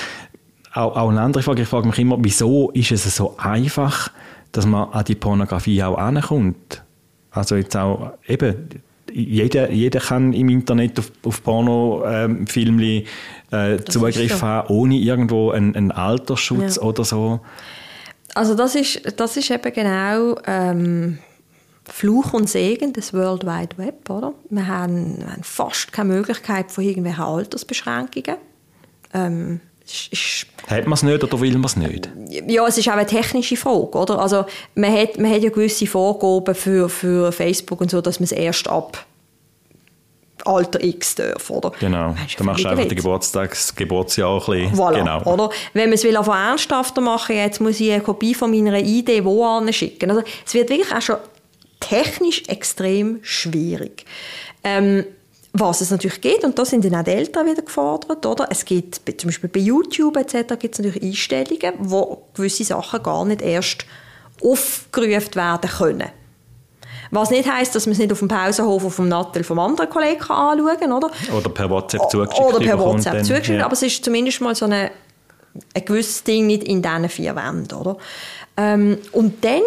auch, auch eine andere Frage, ich frage mich immer, wieso ist es so einfach, dass man an die Pornografie auch ankommt? Also jetzt auch eben jeder, jeder kann im Internet auf, auf Pornofilme ähm, äh, Zugriff haben, ohne irgendwo einen, einen Altersschutz ja. oder so. Also das ist, das ist eben genau ähm, Fluch und Segen des World Wide Web, oder? Wir haben, wir haben fast keine Möglichkeit von irgendwelchen Altersbeschränkungen. Ähm, ist, hat man es nicht oder will man es nicht? Ja, es ist auch eine technische Frage, oder? Also man hat, man hat ja gewisse Vorgaben für, für Facebook und so, dass man es erst ab Alter X darf, oder? Genau, dann machst du einfach das Geburtstags Geburtsjahr ein bisschen. Voilà, genau. oder? Wenn man es will einfach ernsthafter machen, jetzt muss ich eine Kopie von meiner ID wo schicken. Also es wird wirklich auch schon technisch extrem schwierig. Ähm, was es natürlich geht, und da sind dann auch die Eltern wieder gefordert, oder? Es gibt zum Beispiel bei YouTube etc. gibt es natürlich Einstellungen, wo gewisse Sachen gar nicht erst aufgerufen werden können. Was nicht heisst, dass man es nicht auf dem Pausenhof auf dem Nattel vom anderen Kollegen anschauen kann, oder? Oder per WhatsApp zugeschickt Oder per WhatsApp zugeschickt, ja. aber es ist zumindest mal so eine, ein gewisses Ding nicht in diesen vier Wänden, oder? Ähm, und dann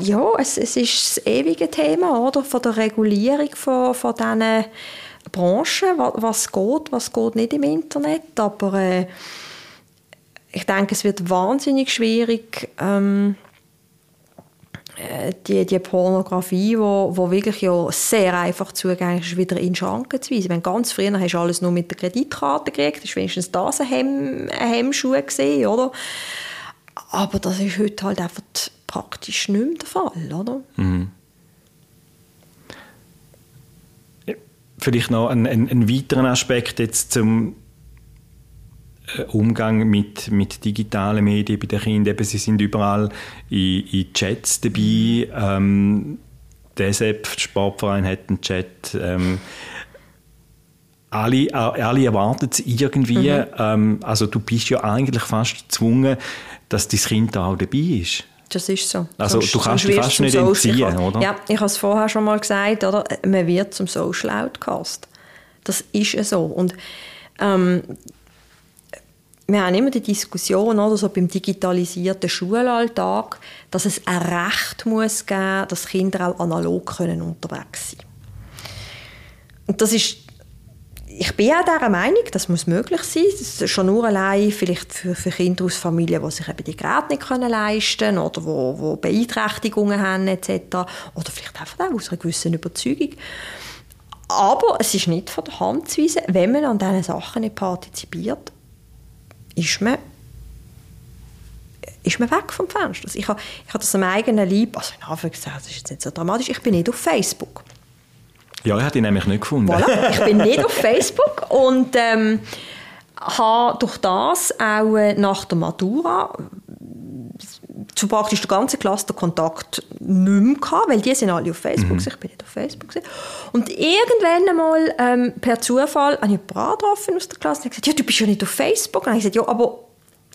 ja, es, es ist das ewige Thema oder, von der Regulierung von, von diesen Branchen, was, was geht, was geht nicht im Internet, aber äh, ich denke, es wird wahnsinnig schwierig, ähm, äh, die, die Pornografie, wo, wo wirklich ja sehr einfach zugänglich ist, wieder in Schranken zu weisen. Ganz früher hast du alles nur mit der Kreditkarte gekriegt, das war wenigstens das ein, Hemm, ein Hemmschuh gewesen, oder? Aber das ist heute halt einfach praktisch nicht mehr der Fall, oder? Mhm. Vielleicht noch ein, ein, ein weiterer Aspekt jetzt zum äh, Umgang mit, mit digitalen Medien bei den Kindern. Eben, sie sind überall in, in Chats dabei. Ähm, der selbst Sportverein hat einen Chat. Ähm, alle, alle erwarten es irgendwie. Mhm. Ähm, also du bist ja eigentlich fast gezwungen, dass dein Kind da auch dabei ist. Das ist so. Also sonst, du kannst dich fast nicht entziehen, oder? Ja, ich habe es vorher schon mal gesagt, oder? man wird zum Social Outcast. Das ist so. Und ähm, wir haben immer die Diskussion oder, so beim digitalisierten Schulalltag, dass es ein Recht muss geben, dass Kinder auch analog können unterwegs sein. Und das ist ich bin auch dieser Meinung, das muss möglich sein. Das ist schon nur allein vielleicht für, für Kinder aus Familien, die sich eben die Geräte nicht können leisten können oder wo, wo Beeinträchtigungen haben etc. Oder vielleicht einfach auch aus einer gewissen Überzeugung. Aber es ist nicht von der Hand zu weisen, wenn man an diesen Sachen nicht partizipiert, ist man ist man weg vom Fenster. Also ich habe, ich habe das am eigenen Leib, also in Anführungszeichen, das ist jetzt nicht so dramatisch, ich bin nicht auf Facebook. Ja, ich habe ihn nämlich nicht gefunden. Voilà. Ich bin nicht auf Facebook und ähm, habe durch das auch äh, nach der Matura zu praktisch der ganzen Klasse den Kontakt nicht mehr gehabt, weil die sind alle auf Facebook, mhm. ich bin nicht auf Facebook. Gewesen. Und irgendwann einmal ähm, per Zufall habe ich einen Brat getroffen aus der Klasse und gesagt, ja, du bist ja nicht auf Facebook. Und ich gesagt, ja, aber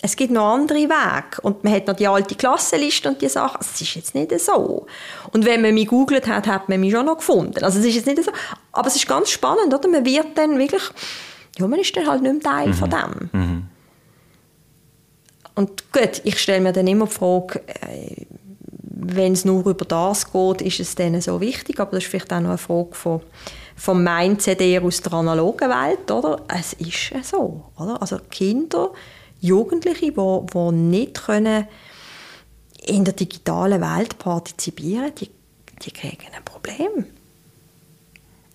es gibt noch andere Wege. Und man hat noch die alte Klassenliste und die Sachen. Es ist jetzt nicht so. Und wenn man mich googelt hat, hat man mich schon noch gefunden. Also es ist jetzt nicht so. Aber es ist ganz spannend, oder? Man wird dann wirklich, ja, man ist dann halt nicht mehr Teil mhm. von dem. Mhm. Und gut, ich stelle mir dann immer die Frage, äh, wenn es nur über das geht, ist es denen so wichtig? Aber das ist vielleicht auch noch eine Frage von, vom Mindset eher aus der analogen Welt, oder? Es ist so, oder? Also Kinder Jugendliche, die, die nicht können in der digitalen Welt partizipieren die, die kriegen ein Problem.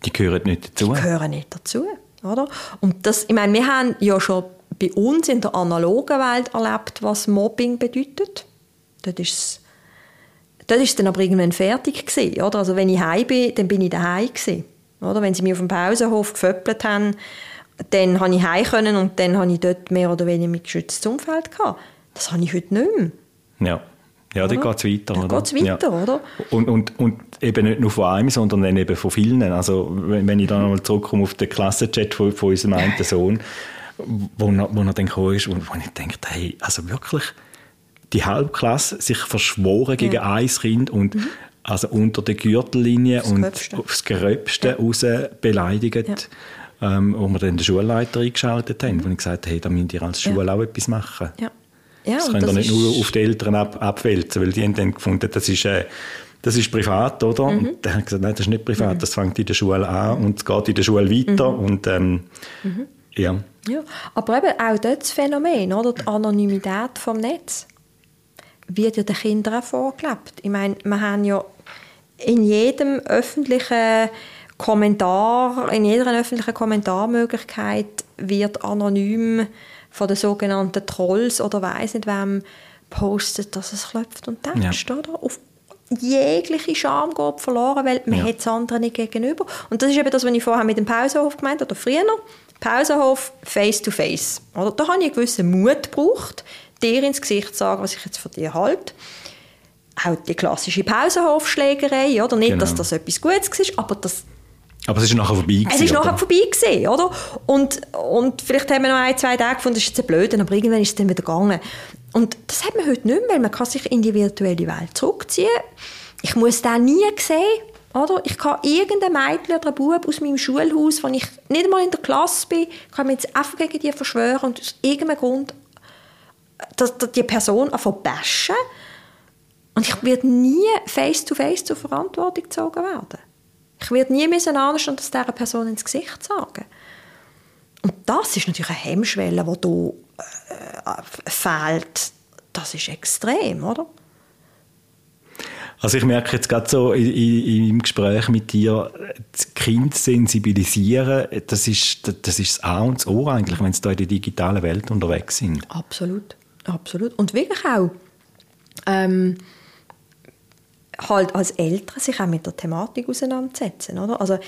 Die gehören nicht dazu. Die gehören nicht dazu. Oder? Und das, ich meine, wir haben ja schon bei uns in der analogen Welt erlebt, was Mobbing bedeutet. Dort ist es Dort ist dann aber irgendwann fertig gewesen, oder? Also wenn ich heim bin, dann bin ich daheim gewesen, oder? Wenn sie mich auf dem Pausenhof geföppelt haben, dann konnte ich heim können und dann hatte ich dort mehr oder weniger mit geschütztes Umfeld. Gehabt. Das habe ich heute nicht mehr. Ja. Ja, dann geht es weiter. Dann geht es weiter, ja. oder? Und, und, und eben nicht nur von einem, sondern dann eben von vielen. Also wenn, ich dann nochmal zurückkomme auf den Klassenchat von, von unserem [LAUGHS] einen Sohn, wo, wo er dann gekommen ist und wo ich denke, hey, also wirklich, die Halbklasse sich verschworen gegen ja. ein Kind und mhm. also unter der Gürtellinie das und Gröbste. aufs Gröbste ja. raus beleidigt. Ja ähm, wo wir dann den Schulleiter eingeschaltet haben, mhm. wo ich gesagt habe, hey, da müsst ihr als Schule ja. auch etwas machen. Ja. Ja, das könnt ihr nicht nur auf die Eltern ab, abwälzen, weil die haben dann gefunden, das ist, äh, das ist privat, oder? Mhm. Und dann hat gesagt, nein, das ist nicht privat, mhm. das fängt in der Schule an und es geht in der Schule weiter mhm. und ähm, mhm. ja. ja. Aber eben auch das Phänomen, oder? Die Anonymität vom Netz wird ja den Kindern auch vorgelebt. Ich meine, wir haben ja in jedem öffentlichen Kommentar, in jeder öffentlichen Kommentarmöglichkeit wird anonym von den sogenannten Trolls oder weiß nicht wem postet, dass es klopft und tätscht, ja. oder? Auf jegliche Scham geht verloren, weil man ja. hat es anderen nicht gegenüber. Und das ist eben das, was ich vorher mit dem Pausenhof gemeint habe, oder früher. Pausenhof face to face. Oder? Da habe ich einen gewissen Mut gebraucht, dir ins Gesicht zu sagen, was ich jetzt von dir halte. Auch die klassische Pausenhofschlägerei, oder? Nicht, genau. dass das etwas Gutes war, aber das aber es ist nachher vorbei gewesen, Es ist oder? nachher vorbei gewesen, oder? Und, und vielleicht haben wir noch ein, zwei Tage gefunden, das ist jetzt blöd, aber irgendwann ist es dann wieder gegangen. Und das hat man heute nicht mehr, weil man kann sich in die virtuelle Welt zurückziehen. Ich muss das nie sehen, oder? Ich kann irgendein Mädchen oder ein Bub aus meinem Schulhaus, wenn ich nicht mal in der Klasse bin, kann mich jetzt einfach gegen die verschwören und aus irgendeinem Grund dass, dass die Person einfach bashen. Und ich werde nie face to face zur Verantwortung gezogen werden. Ich werde nie müssen anstehen, das dieser Person ins Gesicht sagen. Und das ist natürlich eine Hemmschwelle, die hier äh, fehlt. Das ist extrem, oder? Also ich merke jetzt gerade so in, in, im Gespräch mit dir, das Kind sensibilisieren, das ist, das ist das A und das O eigentlich, wenn sie da in der digitalen Welt unterwegs sind. Absolut, absolut. Und wirklich auch ähm, halt als Eltern sich auch mit der Thematik auseinandersetzen. Oder? Also,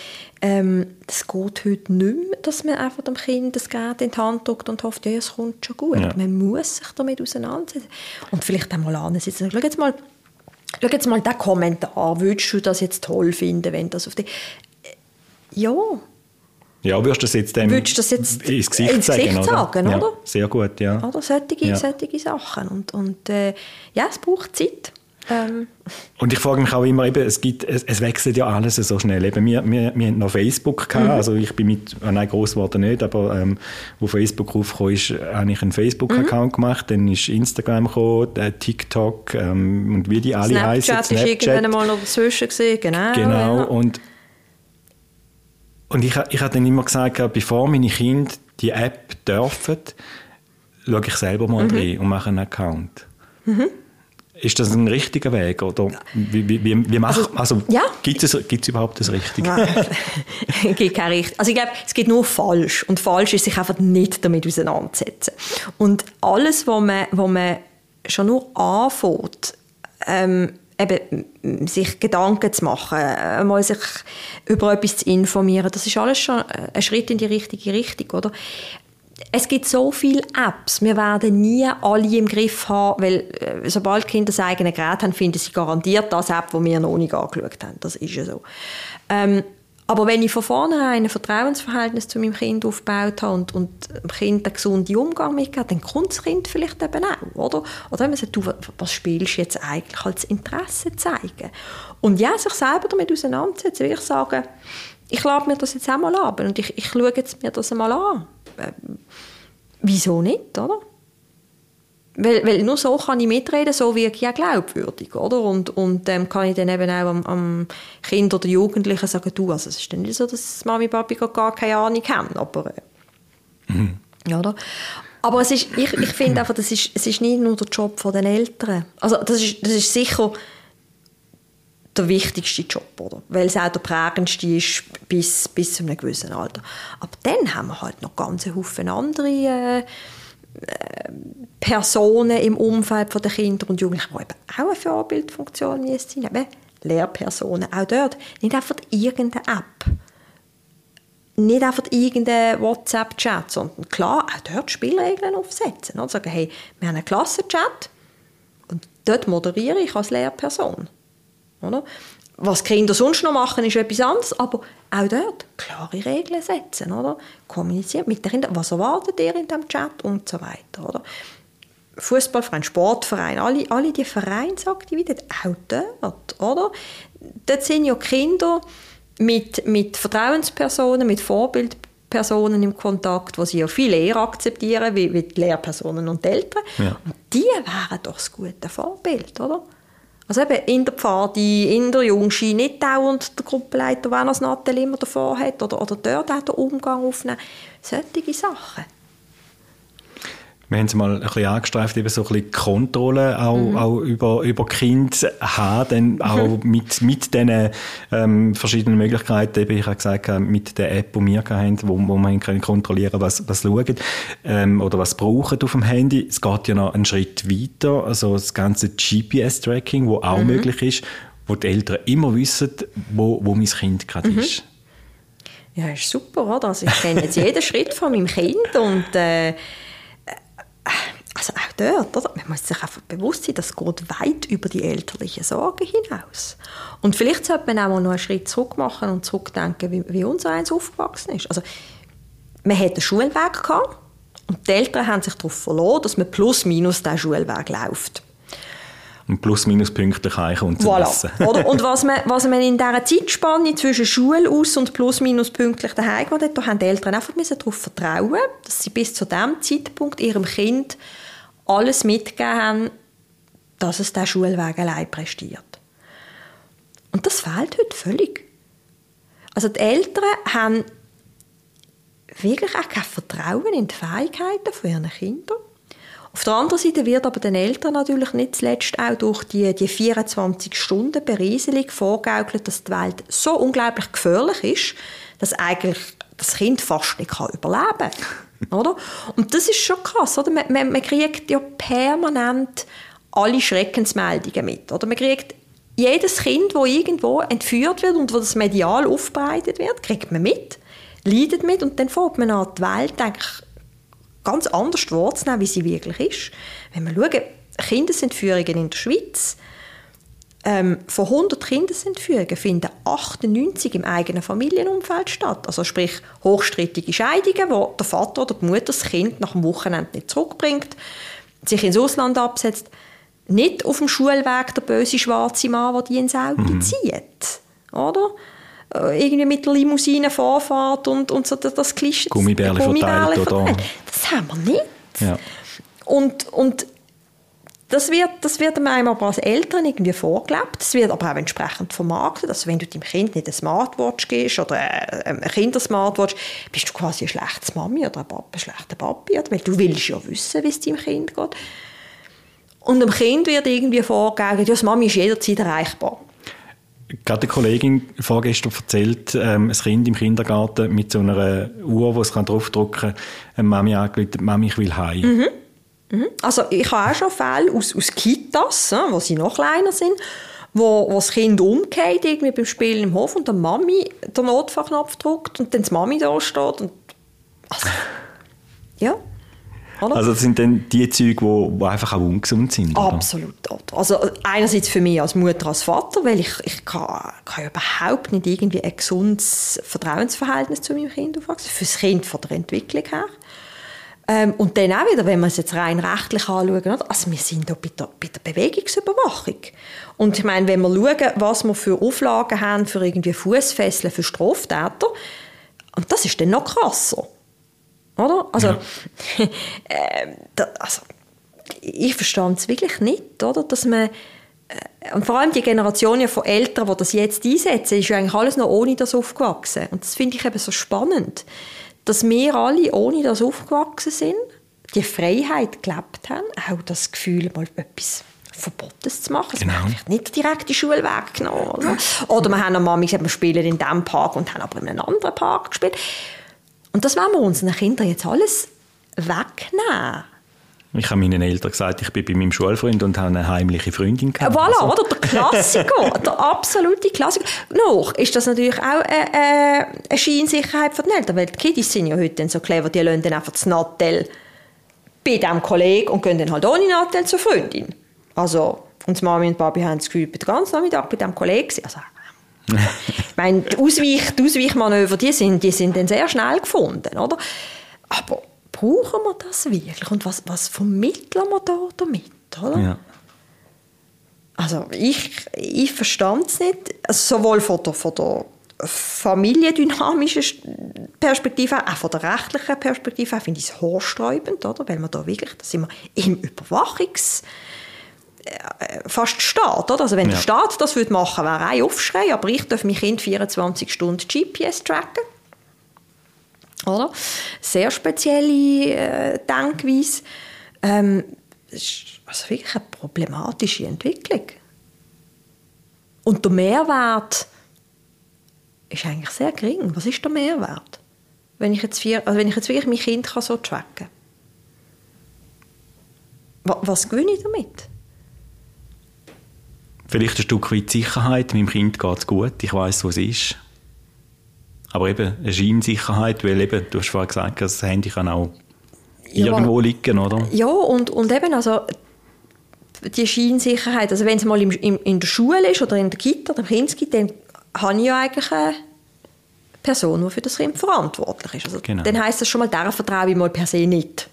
ähm, das geht heute nicht mehr, dass man einfach dem Kind das Gerät in die Hand drückt und hofft, ja, es kommt schon gut. Ja. Man muss sich damit auseinandersetzen. Und vielleicht einmal ansitzen. Schau jetzt mal, schau jetzt mal den Kommentar. Würdest du das jetzt toll finden, wenn das auf die... Ja. Ja, würdest du das jetzt dem würdest das jetzt ins Gesicht, ins Gesicht sagen, sagen oder? Ja, sehr gut, ja. Oder solche, ja. solche Sachen. Und, und äh, ja, es braucht Zeit. Ähm. Und ich frage mich auch immer, eben, es, gibt, es, es wechselt ja alles so schnell. Eben, wir, wir, wir hatten noch Facebook, gehabt, mhm. also ich bin mit, oh nein, gross geworden nicht, aber ähm, wo Facebook aufkam, ist, habe ich einen Facebook-Account mhm. gemacht, dann ist Instagram gekommen, äh, TikTok ähm, und wie die alle Snapchat heißen. Snapchat ist irgendwann mal noch dazwischen gesehen, genau. Genau, ja. und, und ich, ich habe dann immer gesagt, bevor meine Kinder die App dürfen, schaue ich selber mal mhm. rein und mache einen Account. Mhm. Ist das ein richtiger Weg? Oder wie, wie, wie, wie macht, also, also ja. gibt, es, gibt es überhaupt das Richtige? Nein, [LAUGHS] gibt kein richtig. Also ich glaube, es gibt nur falsch. Und falsch ist, sich einfach nicht damit auseinandersetzen. Und alles, was man, was man schon nur anfängt, ähm, eben, sich Gedanken zu machen, mal sich über etwas zu informieren, das ist alles schon ein Schritt in die richtige Richtung, oder? Es gibt so viele Apps. Wir werden nie alle im Griff haben, weil äh, sobald Kinder das eigene Gerät haben, finden sie garantiert das App, die wir noch nicht angeschaut haben. Das ist ja so. Ähm, aber wenn ich von vornherein ein Vertrauensverhältnis zu meinem Kind aufgebaut habe und, und dem Kind einen gesunden Umgang mitgebe, dann kommt das Kind vielleicht eben auch, oder? Oder wenn man sagt, du, was spielst du jetzt eigentlich als Interesse zeigen? Und ja, sich selber damit auseinandersetzen, will ich sagen, ich lade mir das jetzt auch mal an und ich, ich schaue jetzt mir das einmal an äh, wieso nicht, oder? Weil, weil nur so kann ich mitreden, so wirke ich ja glaubwürdig, oder? Und, und ähm, kann ich dann eben auch am, am Kind oder Jugendlichen sagen, du, also es ist dann nicht so, dass Mami und Papi gar keine Ahnung haben, aber äh, mhm. oder? Aber es ist, ich, ich finde einfach, das ist, es ist nicht nur der Job der Eltern. Also das ist, das ist sicher der wichtigste Job, oder? Weil es auch der prägendste ist bis, bis zu einem gewissen Alter. Aber dann haben wir halt noch ganz Haufen andere äh, äh, Personen im Umfeld der Kinder und Jugendlichen, die eben auch eine Vorbildfunktion sind. Eben Lehrpersonen, auch dort. Nicht einfach irgendeine App. Nicht einfach irgendein WhatsApp-Chat, sondern klar, auch dort Spielregeln aufsetzen. Und sagen, hey, wir haben einen Klassenchat und dort moderiere ich als Lehrperson. Oder? Was Kinder sonst noch machen, ist etwas anderes, aber auch dort klare Regeln setzen, oder? Kommunizieren mit den Kindern, was erwartet ihr in diesem Chat und so weiter, oder? Fußballverein, Sportverein, alle, alle die Vereinsaktivitäten, auch dort, oder? Dort sind ja Kinder mit, mit Vertrauenspersonen, mit Vorbildpersonen im Kontakt, die sie ja viel eher akzeptieren, wie, wie die Lehrpersonen und die Eltern. Ja. Und die wären doch das gute Vorbild, oder? Also eben in der Pfadi, in der Jungski, nicht dauernd der Gruppenleiter, wenn er das Nattel immer davor hat, oder, oder dort auch den Umgang aufnehmen. Solche Sachen. Wir haben es mal ein bisschen angestreift, eben so ein bisschen Kontrolle auch, mhm. auch über, über Kind haben, dann auch mhm. [LAUGHS] mit, mit diesen ähm, verschiedenen Möglichkeiten, eben ich habe gesagt, äh, mit der App, die wir haben, wo, wo man können kontrollieren was, was schauen ähm, oder was brauchen auf dem Handy. Es geht ja noch einen Schritt weiter, also das ganze GPS-Tracking, wo auch mhm. möglich ist, wo die Eltern immer wissen, wo, wo mein Kind gerade mhm. ist. Ja, ist super, oder? Also ich kenne jetzt jeden [LAUGHS] Schritt von meinem Kind und äh, also auch dort, oder? man muss sich einfach bewusst sein, das geht weit über die elterliche Sorge hinaus. Und vielleicht sollte man auch mal noch einen Schritt zurück machen und zurückdenken, wie, wie unser eins aufgewachsen ist. Also, man hatte einen Schulweg gehabt und die Eltern haben sich darauf verloren, dass man plus minus diesen Schulweg läuft. Und plus minus pünktlich und zu voilà. Oder? Und [LAUGHS] was man, was man in dieser Zeitspanne zwischen Schule aus und plus minus pünktlich daheim gemacht hat, da haben die Eltern einfach darauf vertrauen, dass sie bis zu diesem Zeitpunkt ihrem Kind alles mitgegeben haben, dass es diesen Schulweg allein prestiert. Und das fehlt heute völlig. Also die Eltern haben wirklich auch kein Vertrauen in die Fähigkeiten von ihren Kindern. Auf der anderen Seite wird aber den Eltern natürlich nicht zuletzt auch durch die, die 24 Stunden Berieselung vorgaukelt, dass die Welt so unglaublich gefährlich ist, dass eigentlich das Kind fast nicht überleben kann. Und das ist schon krass. Oder? Man, man, man kriegt ja permanent alle Schreckensmeldungen mit. Oder? Man kriegt jedes Kind, das irgendwo entführt wird und wo das medial aufbereitet wird, kriegt man mit, leidet mit und dann fängt man an, die Welt eigentlich ganz anders wahrzunehmen, wie sie wirklich ist. Wenn wir schauen, Kindesentführungen in der Schweiz, ähm, von 100 Kindesentführungen finden 98 im eigenen Familienumfeld statt. Also sprich hochstrittige Scheidungen, wo der Vater oder die Mutter das Kind nach dem Wochenende nicht zurückbringt, sich ins Ausland absetzt. Nicht auf dem Schulweg der böse schwarze Mann, der die ins Auto mhm. zieht. Oder? Äh, irgendwie mit der Limousine Vorfahrt und, und so das Klischee. Gummibärle, verteilt, oder? Das haben wir nicht. Ja. Und, und das wird, das wird einem aber als Eltern irgendwie vorgelebt. Das wird aber auch entsprechend vermarktet. Also wenn du deinem Kind nicht eine Smartwatch gibst oder eine Kindersmartwatch, bist du quasi eine schlechte Mami oder ein, Papa, ein schlechter Papi. Weil du willst ja wissen, wie es deinem Kind geht. Und dem Kind wird irgendwie vorgegeben, ja, das Mami ist jederzeit erreichbar gerade eine Kollegin vorgestern erzählt, ähm, ein Kind im Kindergarten mit so einer Uhr, wo es draufdrücken kann, Mami angerufen, Mami, ich will heim. Mhm. Mhm. Also ich habe auch schon Fälle aus, aus Kitas, wo sie noch kleiner sind, wo, wo das Kind umgeht irgendwie beim Spielen im Hof und der Mami den Notfallknopf drückt und dann die Mami da steht und also, ja, oder? Also das sind dann die Züge, die, einfach auch ungesund sind? Oder? Absolut. Also einerseits für mich als Mutter, als Vater, weil ich, ich kann, kann überhaupt nicht irgendwie ein gesundes Vertrauensverhältnis zu meinem Kind aufwachsen. Für das Kind von der Entwicklung her. Ähm, und dann auch wieder, wenn wir es jetzt rein rechtlich anschauen, also wir sind da bei der, bei der Bewegungsüberwachung. Und ich meine, wenn wir schauen, was wir für Auflagen haben für irgendwie Fußfesseln für Straftäter, und das ist dann noch krasser. Oder? Also, ja. [LAUGHS] äh, da, also ich verstehe es wirklich nicht, oder? dass man äh, und vor allem die Generation von Eltern, die das jetzt einsetzen, ist ja eigentlich alles noch ohne das aufgewachsen. Und das finde ich eben so spannend, dass wir alle ohne das aufgewachsen sind, die Freiheit gelebt haben, auch das Gefühl, mal etwas Verbotes zu machen. Genau. Also vielleicht nicht direkt die Schulweg genommen. Oder, oder wir haben am Mami gesagt, wir spielen in diesem Park und haben aber in einem anderen Park gespielt. Und das wollen wir unseren Kindern jetzt alles wegnehmen. Ich habe meinen Eltern gesagt, ich bin bei meinem Schulfreund und habe eine heimliche Freundin gehabt. Voilà, also. oder? Der Klassiker, [LAUGHS] der absolute Klassiker. Noch ist das natürlich auch eine, äh, äh, eine Scheinsicherheit für die Eltern, weil die Kiddies sind ja heute so clever, die lassen dann einfach das Nattel bei diesem Kollegen und gehen dann halt ohne Nattel zur Freundin. Also, und Mami und Papi haben das Gefühl, den ganzen Nachmittag bei diesem Kollegen also ich meine, die, Ausweich, die Ausweichmanöver, die sind, die sind dann sehr schnell gefunden, oder? Aber brauchen wir das wirklich? Und was, was vermitteln wir da damit, oder? Ja. Also ich, ich verstand es nicht, also sowohl von der, von der familiendynamischen Perspektive, auch von der rechtlichen Perspektive, finde ich es haarsträubend, oder? Weil wir da wirklich, da sind wir im Überwachungs fast Staat, oder? Also wenn ja. der Staat das würde machen, wäre ein Aufschrei, aber ich darf mein Kind 24 Stunden GPS tracken. Oder? Sehr spezielle äh, Denkweise. Ähm, das ist also wirklich eine problematische Entwicklung. Und der Mehrwert ist eigentlich sehr gering. Was ist der Mehrwert? Wenn ich jetzt, vier, also wenn ich jetzt wirklich mein Kind kann so tracken kann. Was gewinne ich damit? Vielleicht ein Stück weit Sicherheit. Meinem Kind geht es gut. Ich weiß, wo es ist. Aber eben eine Scheinsicherheit, weil eben, du hast vorhin gesagt, das Handy kann auch ja, irgendwo liegen, oder? Ja, und, und eben, also die Scheinsicherheit, also wenn es mal im, im, in der Schule ist oder in der Kita oder im dann habe ich ja eigentlich eine Person, die für das Kind verantwortlich ist. Also, genau. Dann heisst das schon mal, der vertraue ich mal per se nicht.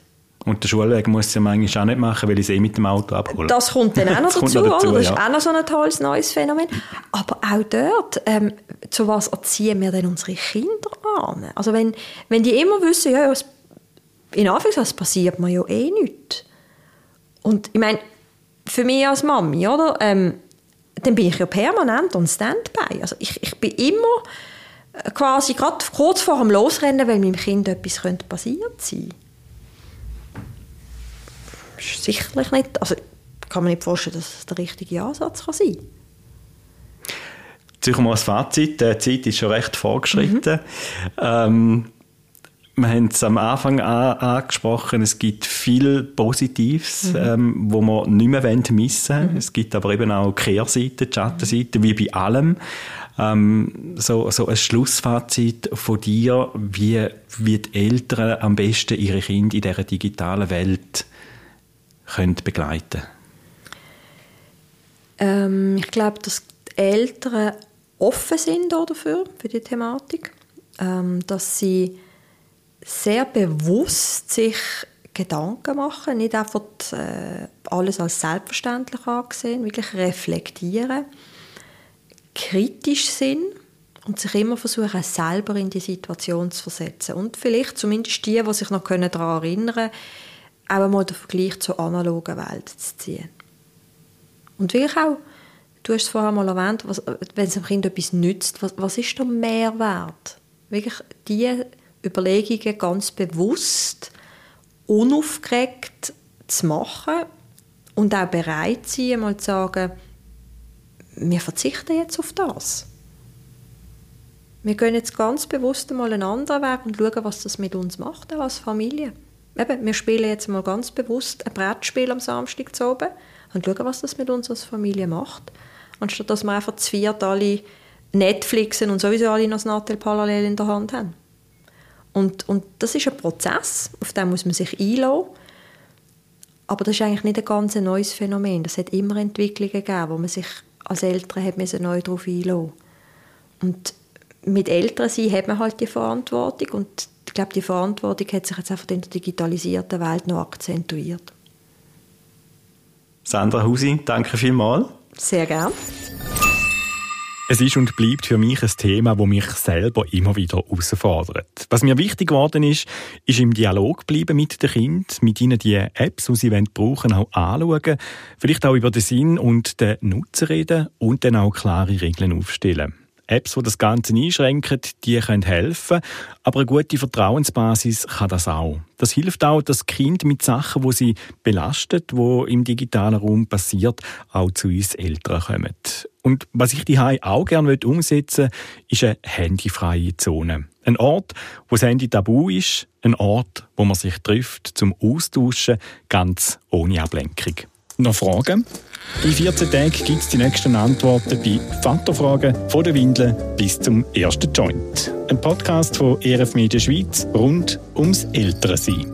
Und der Schulweg muss es ja manchmal auch nicht machen, weil ich es eh mit dem Auto abhole. Das kommt dann auch noch [LAUGHS] dazu, noch dazu, oder? Das ja. ist auch noch so ein tolles neues Phänomen. Aber auch dort, ähm, zu was erziehen wir denn unsere Kinder an? Also wenn, wenn die immer wissen, ja, was, in Anführungszeichen passiert mir ja eh nichts. Und ich meine, für mich als Mami, oder? Ähm, dann bin ich ja permanent on Standby. Also ich, ich bin immer äh, quasi gerade kurz vor dem Losrennen, weil meinem Kind etwas könnte passiert sein ist sicherlich nicht, also kann man nicht vorstellen, dass es der richtige Ansatz kann sein kann. mal als Fazit, die Zeit ist schon recht vorgeschritten. Mhm. Ähm, wir haben es am Anfang an, angesprochen, es gibt viel Positives, mhm. ähm, wo wir nicht mehr missen wollen. Mhm. Es gibt aber eben auch Kehrseiten, Schattenseiten, wie bei allem. Ähm, so, so ein Schlussfazit von dir, wie, wie die Eltern am besten ihre Kinder in dieser digitalen Welt können begleiten ähm, Ich glaube, dass die Eltern offen sind dafür, für die Thematik. Ähm, dass sie sehr bewusst sich Gedanken machen, nicht einfach äh, alles als selbstverständlich angesehen, wirklich reflektieren, kritisch sind und sich immer versuchen, selber in die Situation zu versetzen. Und vielleicht zumindest die, die sich noch daran erinnern können, auch einmal den Vergleich zur analogen Welt zu ziehen. Und wirklich auch, du hast es vorher mal erwähnt, was, wenn es dem Kind etwas nützt, was, was ist der Mehrwert? Wirklich die Überlegungen ganz bewusst, unaufgeregt zu machen und auch bereit sein, mal zu sagen, wir verzichten jetzt auf das. Wir gehen jetzt ganz bewusst mal einen anderen Weg und schauen, was das mit uns macht, als Familie. Eben, wir spielen jetzt mal ganz bewusst ein Brettspiel am Samstag zu oben und schauen, was das mit uns als Familie macht. Anstatt dass wir einfach zu viert alle Netflixen und sowieso alle noch das Natel parallel in der Hand haben. Und, und das ist ein Prozess, auf den muss man sich einlassen. Aber das ist eigentlich nicht ein ganz neues Phänomen. Das hat immer Entwicklungen gegeben, wo man sich als Eltern hat neu darauf einlassen Und mit Eltern sein hat man halt die Verantwortung und ich glaube, die Verantwortung hat sich jetzt einfach in der digitalisierten Welt noch akzentuiert. Sandra Husi, danke vielmals. Sehr gern. Es ist und bleibt für mich ein Thema, das mich selber immer wieder herausfordert. Was mir wichtig geworden ist, ist im Dialog bleiben mit den Kindern, mit ihnen die Apps, die sie brauchen, auch anschauen, vielleicht auch über den Sinn und den Nutzen reden und dann auch klare Regeln aufstellen. Apps, die das Ganze einschränken, die können helfen, aber eine gute Vertrauensbasis kann das auch. Das hilft auch, dass Kind mit Sachen, die sie belastet, wo im digitalen Raum passiert, auch zu uns Eltern kommen. Und was ich die auch gerne umsetzen möchte, ist eine handyfreie Zone. Ein Ort, wo das Handy tabu ist, ein Ort, wo man sich trifft zum Austauschen, ganz ohne Ablenkung. Noch Fragen? In 14 Tagen gibt es die nächsten Antworten bei Vaterfragen von der Windel bis zum ersten Joint. Ein Podcast von ERF Media Schweiz rund ums Ältere sein.